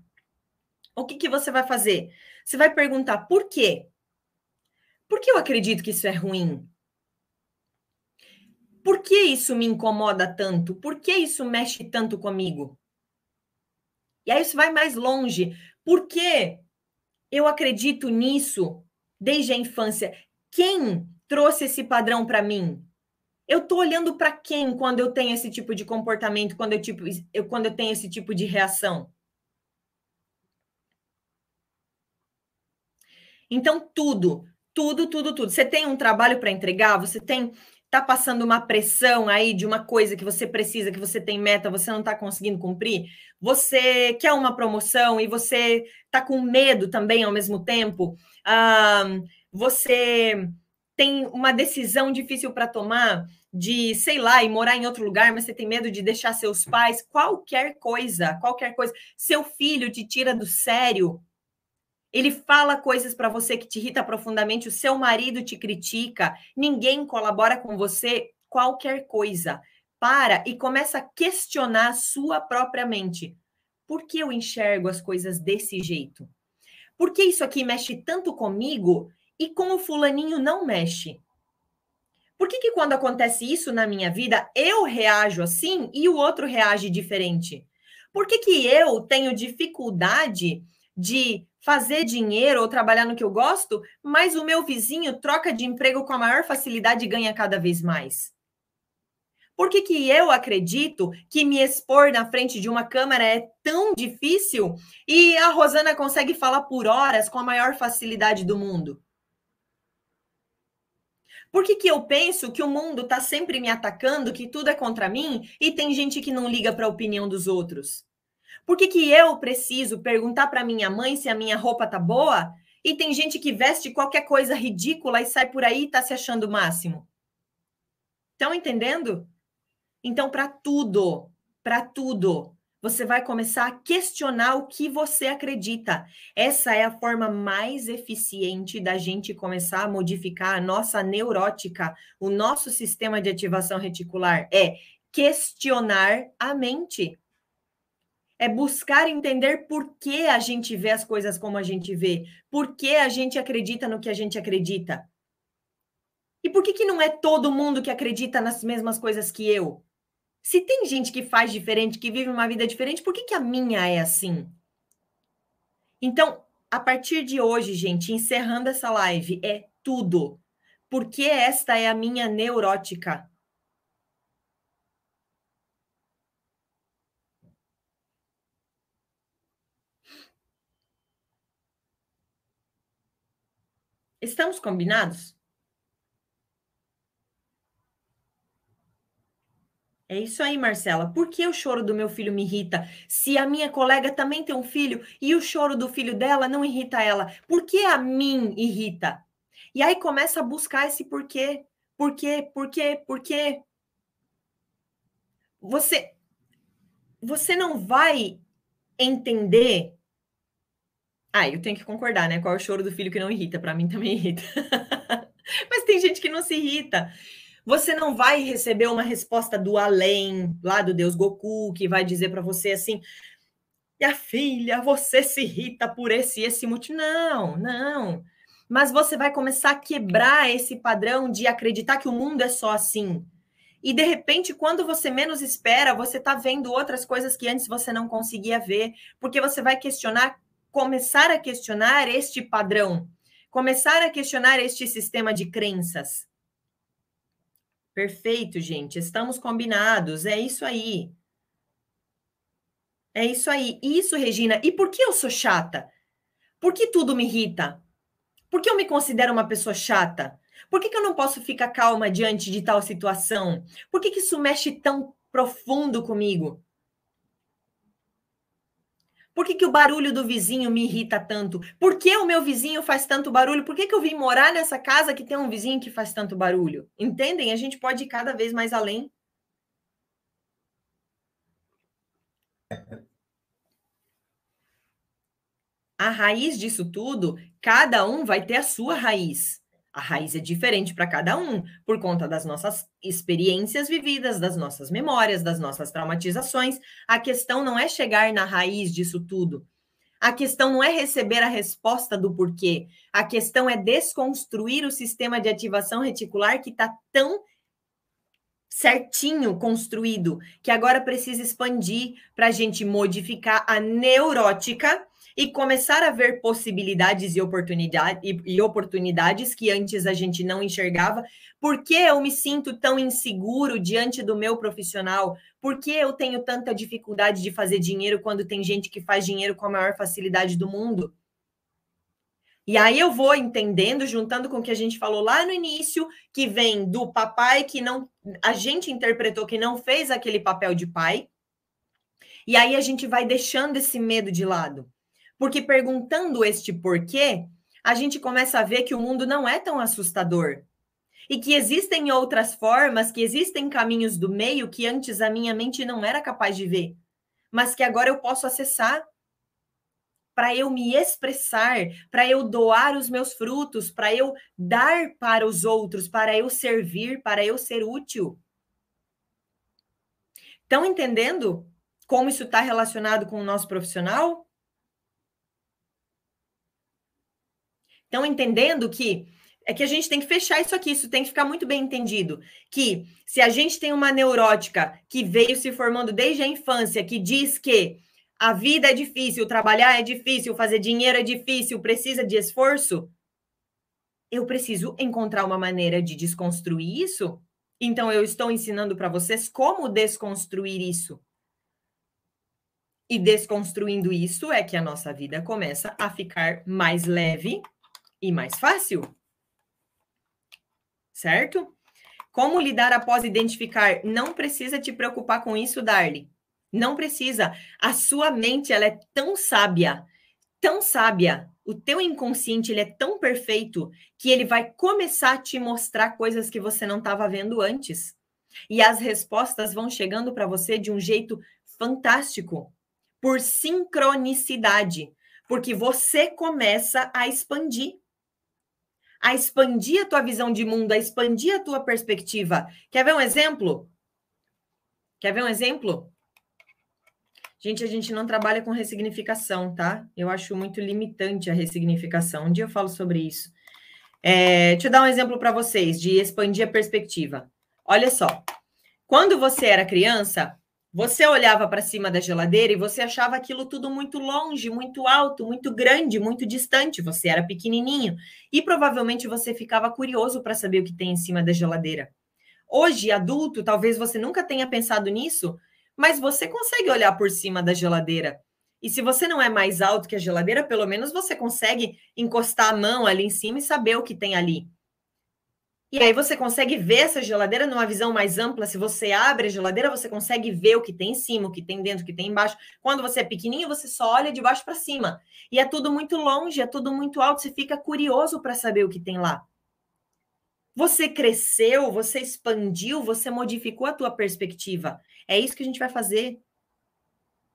O que, que você vai fazer? Você vai perguntar por quê? Por que eu acredito que isso é ruim? Por que isso me incomoda tanto? Por que isso mexe tanto comigo? E aí isso vai mais longe. Por que eu acredito nisso desde a infância? Quem trouxe esse padrão para mim? Eu estou olhando para quem quando eu tenho esse tipo de comportamento, quando eu, tipo, eu, quando eu tenho esse tipo de reação? Então, tudo, tudo, tudo, tudo. Você tem um trabalho para entregar, você tem tá passando uma pressão aí de uma coisa que você precisa, que você tem meta, você não está conseguindo cumprir, você quer uma promoção e você tá com medo também ao mesmo tempo, você tem uma decisão difícil para tomar de, sei lá, ir morar em outro lugar, mas você tem medo de deixar seus pais, qualquer coisa, qualquer coisa, seu filho te tira do sério, ele fala coisas para você que te irrita profundamente, o seu marido te critica, ninguém colabora com você, qualquer coisa. Para e começa a questionar a sua própria mente. Por que eu enxergo as coisas desse jeito? Por que isso aqui mexe tanto comigo e com o fulaninho não mexe? Por que, que quando acontece isso na minha vida, eu reajo assim e o outro reage diferente? Por que, que eu tenho dificuldade de fazer dinheiro ou trabalhar no que eu gosto, mas o meu vizinho troca de emprego com a maior facilidade e ganha cada vez mais? Por que, que eu acredito que me expor na frente de uma câmera é tão difícil e a Rosana consegue falar por horas com a maior facilidade do mundo? Por que, que eu penso que o mundo está sempre me atacando, que tudo é contra mim e tem gente que não liga para a opinião dos outros? Por que, que eu preciso perguntar para minha mãe se a minha roupa tá boa? E tem gente que veste qualquer coisa ridícula e sai por aí e tá se achando o máximo. Estão entendendo? Então, para tudo, para tudo, você vai começar a questionar o que você acredita. Essa é a forma mais eficiente da gente começar a modificar a nossa neurótica, o nosso sistema de ativação reticular. É questionar a mente é buscar entender por que a gente vê as coisas como a gente vê, por que a gente acredita no que a gente acredita. E por que, que não é todo mundo que acredita nas mesmas coisas que eu? Se tem gente que faz diferente, que vive uma vida diferente, por que, que a minha é assim? Então, a partir de hoje, gente, encerrando essa live, é tudo. Porque esta é a minha neurótica. Estamos combinados? É isso aí, Marcela. Por que o choro do meu filho me irrita? Se a minha colega também tem um filho e o choro do filho dela não irrita ela, por que a mim irrita? E aí começa a buscar esse porquê. Por quê? Por quê? Por quê? Você você não vai entender ah, eu tenho que concordar, né? Qual é o choro do filho que não irrita? Para mim também irrita. Mas tem gente que não se irrita. Você não vai receber uma resposta do além, lá do Deus Goku, que vai dizer para você assim: Minha filha, você se irrita por esse esse motivo. Não, não. Mas você vai começar a quebrar esse padrão de acreditar que o mundo é só assim. E de repente, quando você menos espera, você está vendo outras coisas que antes você não conseguia ver, porque você vai questionar, começar a questionar este padrão, começar a questionar este sistema de crenças. Perfeito, gente. Estamos combinados. É isso aí. É isso aí. Isso, Regina. E por que eu sou chata? Por que tudo me irrita? Por que eu me considero uma pessoa chata? Por que, que eu não posso ficar calma diante de tal situação? Por que, que isso mexe tão profundo comigo? Por que, que o barulho do vizinho me irrita tanto? Por que o meu vizinho faz tanto barulho? Por que, que eu vim morar nessa casa que tem um vizinho que faz tanto barulho? Entendem? A gente pode ir cada vez mais além. A raiz disso tudo, cada um vai ter a sua raiz. A raiz é diferente para cada um, por conta das nossas experiências vividas, das nossas memórias, das nossas traumatizações. A questão não é chegar na raiz disso tudo. A questão não é receber a resposta do porquê. A questão é desconstruir o sistema de ativação reticular que está tão certinho construído que agora precisa expandir para a gente modificar a neurótica e começar a ver possibilidades e, oportunidade, e, e oportunidades que antes a gente não enxergava. Por que eu me sinto tão inseguro diante do meu profissional? Por que eu tenho tanta dificuldade de fazer dinheiro quando tem gente que faz dinheiro com a maior facilidade do mundo? E aí eu vou entendendo, juntando com o que a gente falou lá no início, que vem do papai que não a gente interpretou que não fez aquele papel de pai. E aí a gente vai deixando esse medo de lado. Porque perguntando este porquê, a gente começa a ver que o mundo não é tão assustador. E que existem outras formas, que existem caminhos do meio que antes a minha mente não era capaz de ver, mas que agora eu posso acessar para eu me expressar, para eu doar os meus frutos, para eu dar para os outros, para eu servir, para eu ser útil. Estão entendendo como isso está relacionado com o nosso profissional? Estão entendendo que é que a gente tem que fechar isso aqui, isso tem que ficar muito bem entendido. Que se a gente tem uma neurótica que veio se formando desde a infância, que diz que a vida é difícil, trabalhar é difícil, fazer dinheiro é difícil, precisa de esforço, eu preciso encontrar uma maneira de desconstruir isso. Então, eu estou ensinando para vocês como desconstruir isso. E desconstruindo isso é que a nossa vida começa a ficar mais leve e mais fácil. Certo? Como lidar após identificar? Não precisa te preocupar com isso, Darly. Não precisa. A sua mente ela é tão sábia, tão sábia. O teu inconsciente ele é tão perfeito que ele vai começar a te mostrar coisas que você não estava vendo antes. E as respostas vão chegando para você de um jeito fantástico, por sincronicidade, porque você começa a expandir a expandir a tua visão de mundo, a expandir a tua perspectiva. Quer ver um exemplo? Quer ver um exemplo? Gente, a gente não trabalha com ressignificação, tá? Eu acho muito limitante a ressignificação. Um dia eu falo sobre isso. É, deixa eu dar um exemplo para vocês de expandir a perspectiva. Olha só. Quando você era criança, você olhava para cima da geladeira e você achava aquilo tudo muito longe, muito alto, muito grande, muito distante. Você era pequenininho e provavelmente você ficava curioso para saber o que tem em cima da geladeira. Hoje, adulto, talvez você nunca tenha pensado nisso, mas você consegue olhar por cima da geladeira. E se você não é mais alto que a geladeira, pelo menos você consegue encostar a mão ali em cima e saber o que tem ali. E aí você consegue ver essa geladeira numa visão mais ampla. Se você abre a geladeira, você consegue ver o que tem em cima, o que tem dentro, o que tem embaixo. Quando você é pequenininho, você só olha de baixo para cima. E é tudo muito longe, é tudo muito alto. Você fica curioso para saber o que tem lá. Você cresceu, você expandiu, você modificou a tua perspectiva. É isso que a gente vai fazer.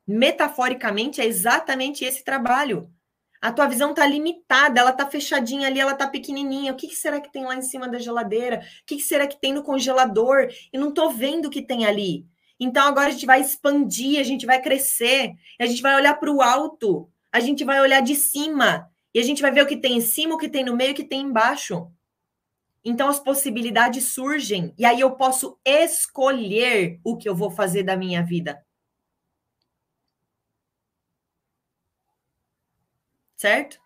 Metaforicamente, é exatamente esse trabalho. A tua visão está limitada, ela está fechadinha ali, ela está pequenininha. O que, que, será que tem lá em cima da geladeira? O que, que será que tem no congelador? E não estou vendo o que tem ali. Então agora a gente vai expandir, a gente vai crescer, a gente vai olhar para o alto, a gente vai olhar de cima e a gente vai ver o que tem em cima, o que tem no meio, o que tem embaixo. Então as possibilidades surgem e aí eu posso escolher o que eu vou fazer da minha vida. Certo?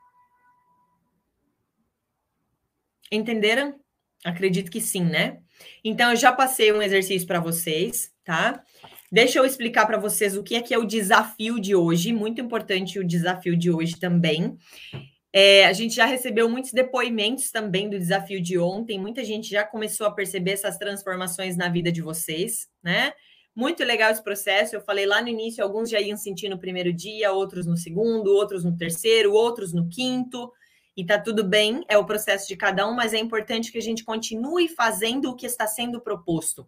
Entenderam? Acredito que sim, né? Então, eu já passei um exercício para vocês, tá? Deixa eu explicar para vocês o que é que é o desafio de hoje. Muito importante o desafio de hoje também. É, a gente já recebeu muitos depoimentos também do desafio de ontem. Muita gente já começou a perceber essas transformações na vida de vocês, né? Muito legal esse processo. Eu falei lá no início, alguns já iam sentir no primeiro dia, outros no segundo, outros no terceiro, outros no quinto e tá tudo bem, é o processo de cada um, mas é importante que a gente continue fazendo o que está sendo proposto.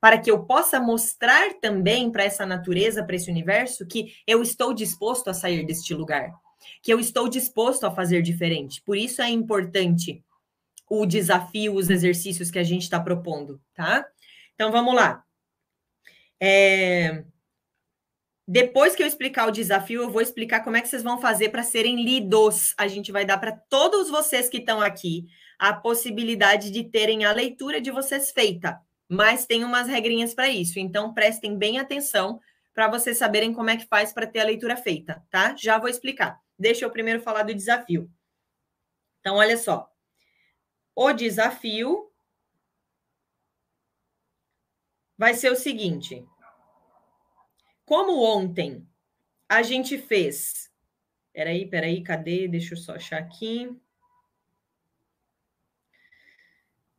Para que eu possa mostrar também para essa natureza, para esse universo, que eu estou disposto a sair deste lugar, que eu estou disposto a fazer diferente. Por isso é importante o desafio, os exercícios que a gente está propondo, tá? Então vamos lá. É... Depois que eu explicar o desafio, eu vou explicar como é que vocês vão fazer para serem lidos. A gente vai dar para todos vocês que estão aqui a possibilidade de terem a leitura de vocês feita. Mas tem umas regrinhas para isso. Então prestem bem atenção para vocês saberem como é que faz para ter a leitura feita, tá? Já vou explicar. Deixa eu primeiro falar do desafio. Então, olha só. O desafio vai ser o seguinte: como ontem a gente fez. Peraí, peraí, cadê? Deixa eu só achar aqui.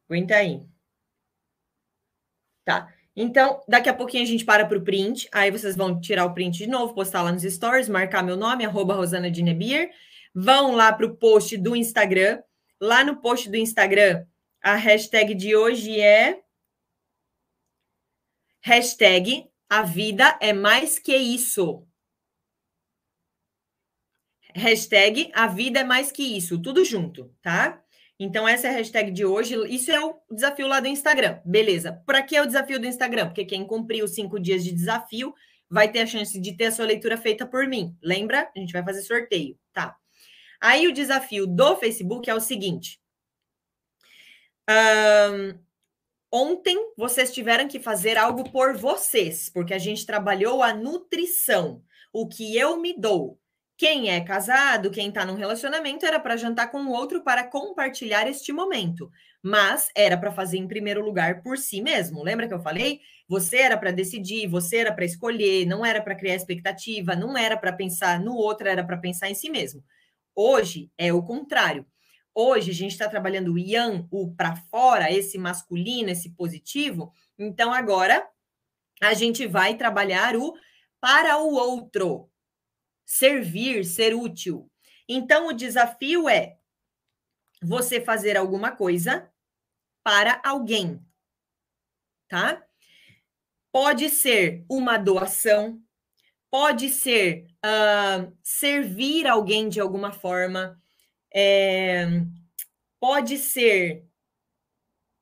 Aguenta aí. Tá. Então, daqui a pouquinho a gente para para o print. Aí vocês vão tirar o print de novo, postar lá nos stories, marcar meu nome, arroba Rosana Dinebier. Vão lá para o post do Instagram. Lá no post do Instagram, a hashtag de hoje é hashtag a vida é mais que isso. Hashtag a vida é mais que isso, tudo junto, tá? Então, essa é a hashtag de hoje. Isso é o desafio lá do Instagram. Beleza. Para que é o desafio do Instagram? Porque quem cumprir os cinco dias de desafio vai ter a chance de ter a sua leitura feita por mim. Lembra? A gente vai fazer sorteio, tá? Aí o desafio do Facebook é o seguinte. Um, Ontem vocês tiveram que fazer algo por vocês, porque a gente trabalhou a nutrição, o que eu me dou. Quem é casado, quem está num relacionamento, era para jantar com o outro para compartilhar este momento. Mas era para fazer em primeiro lugar por si mesmo. Lembra que eu falei? Você era para decidir, você era para escolher, não era para criar expectativa, não era para pensar no outro, era para pensar em si mesmo. Hoje é o contrário. Hoje a gente está trabalhando o yang, o para fora, esse masculino, esse positivo. Então agora a gente vai trabalhar o para o outro, servir, ser útil. Então o desafio é você fazer alguma coisa para alguém, tá? Pode ser uma doação, pode ser uh, servir alguém de alguma forma, é, pode ser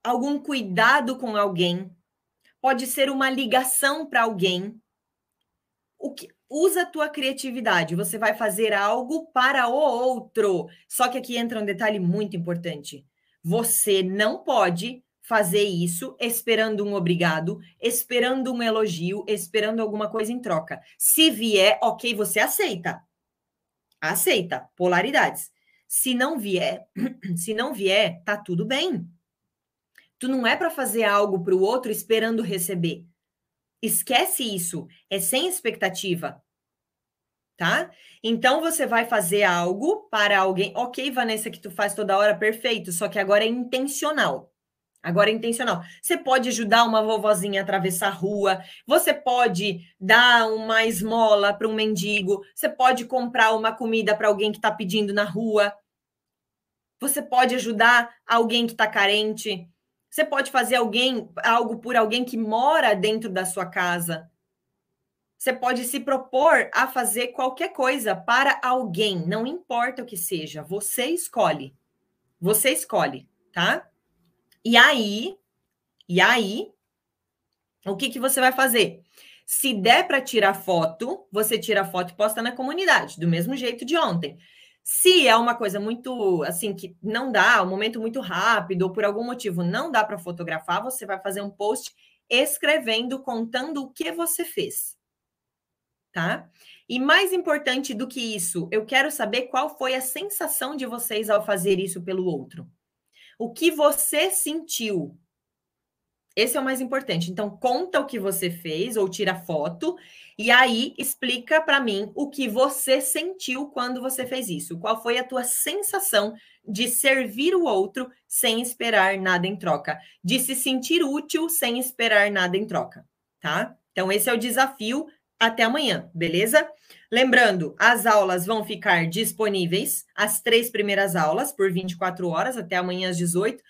algum cuidado com alguém, pode ser uma ligação para alguém. O que usa a tua criatividade, você vai fazer algo para o outro. Só que aqui entra um detalhe muito importante. Você não pode fazer isso esperando um obrigado, esperando um elogio, esperando alguma coisa em troca. Se vier, OK, você aceita. Aceita polaridades. Se não vier, se não vier, tá tudo bem. Tu não é para fazer algo para o outro esperando receber. Esquece isso, é sem expectativa. Tá? Então você vai fazer algo para alguém. OK, Vanessa, que tu faz toda hora, perfeito, só que agora é intencional. Agora é intencional. Você pode ajudar uma vovozinha a atravessar a rua, você pode dar uma esmola para um mendigo, você pode comprar uma comida para alguém que está pedindo na rua. Você pode ajudar alguém que está carente. Você pode fazer alguém algo por alguém que mora dentro da sua casa. Você pode se propor a fazer qualquer coisa para alguém, não importa o que seja, você escolhe. Você escolhe, tá? E aí, e aí, o que, que você vai fazer? Se der para tirar foto, você tira a foto e posta na comunidade, do mesmo jeito de ontem. Se é uma coisa muito assim que não dá, um momento muito rápido ou por algum motivo não dá para fotografar, você vai fazer um post escrevendo, contando o que você fez. Tá? E mais importante do que isso, eu quero saber qual foi a sensação de vocês ao fazer isso pelo outro. O que você sentiu? Esse é o mais importante. Então, conta o que você fez ou tira foto e aí explica para mim o que você sentiu quando você fez isso. Qual foi a tua sensação de servir o outro sem esperar nada em troca, de se sentir útil sem esperar nada em troca, tá? Então, esse é o desafio até amanhã, beleza? Lembrando, as aulas vão ficar disponíveis, as três primeiras aulas, por 24 horas, até amanhã às 18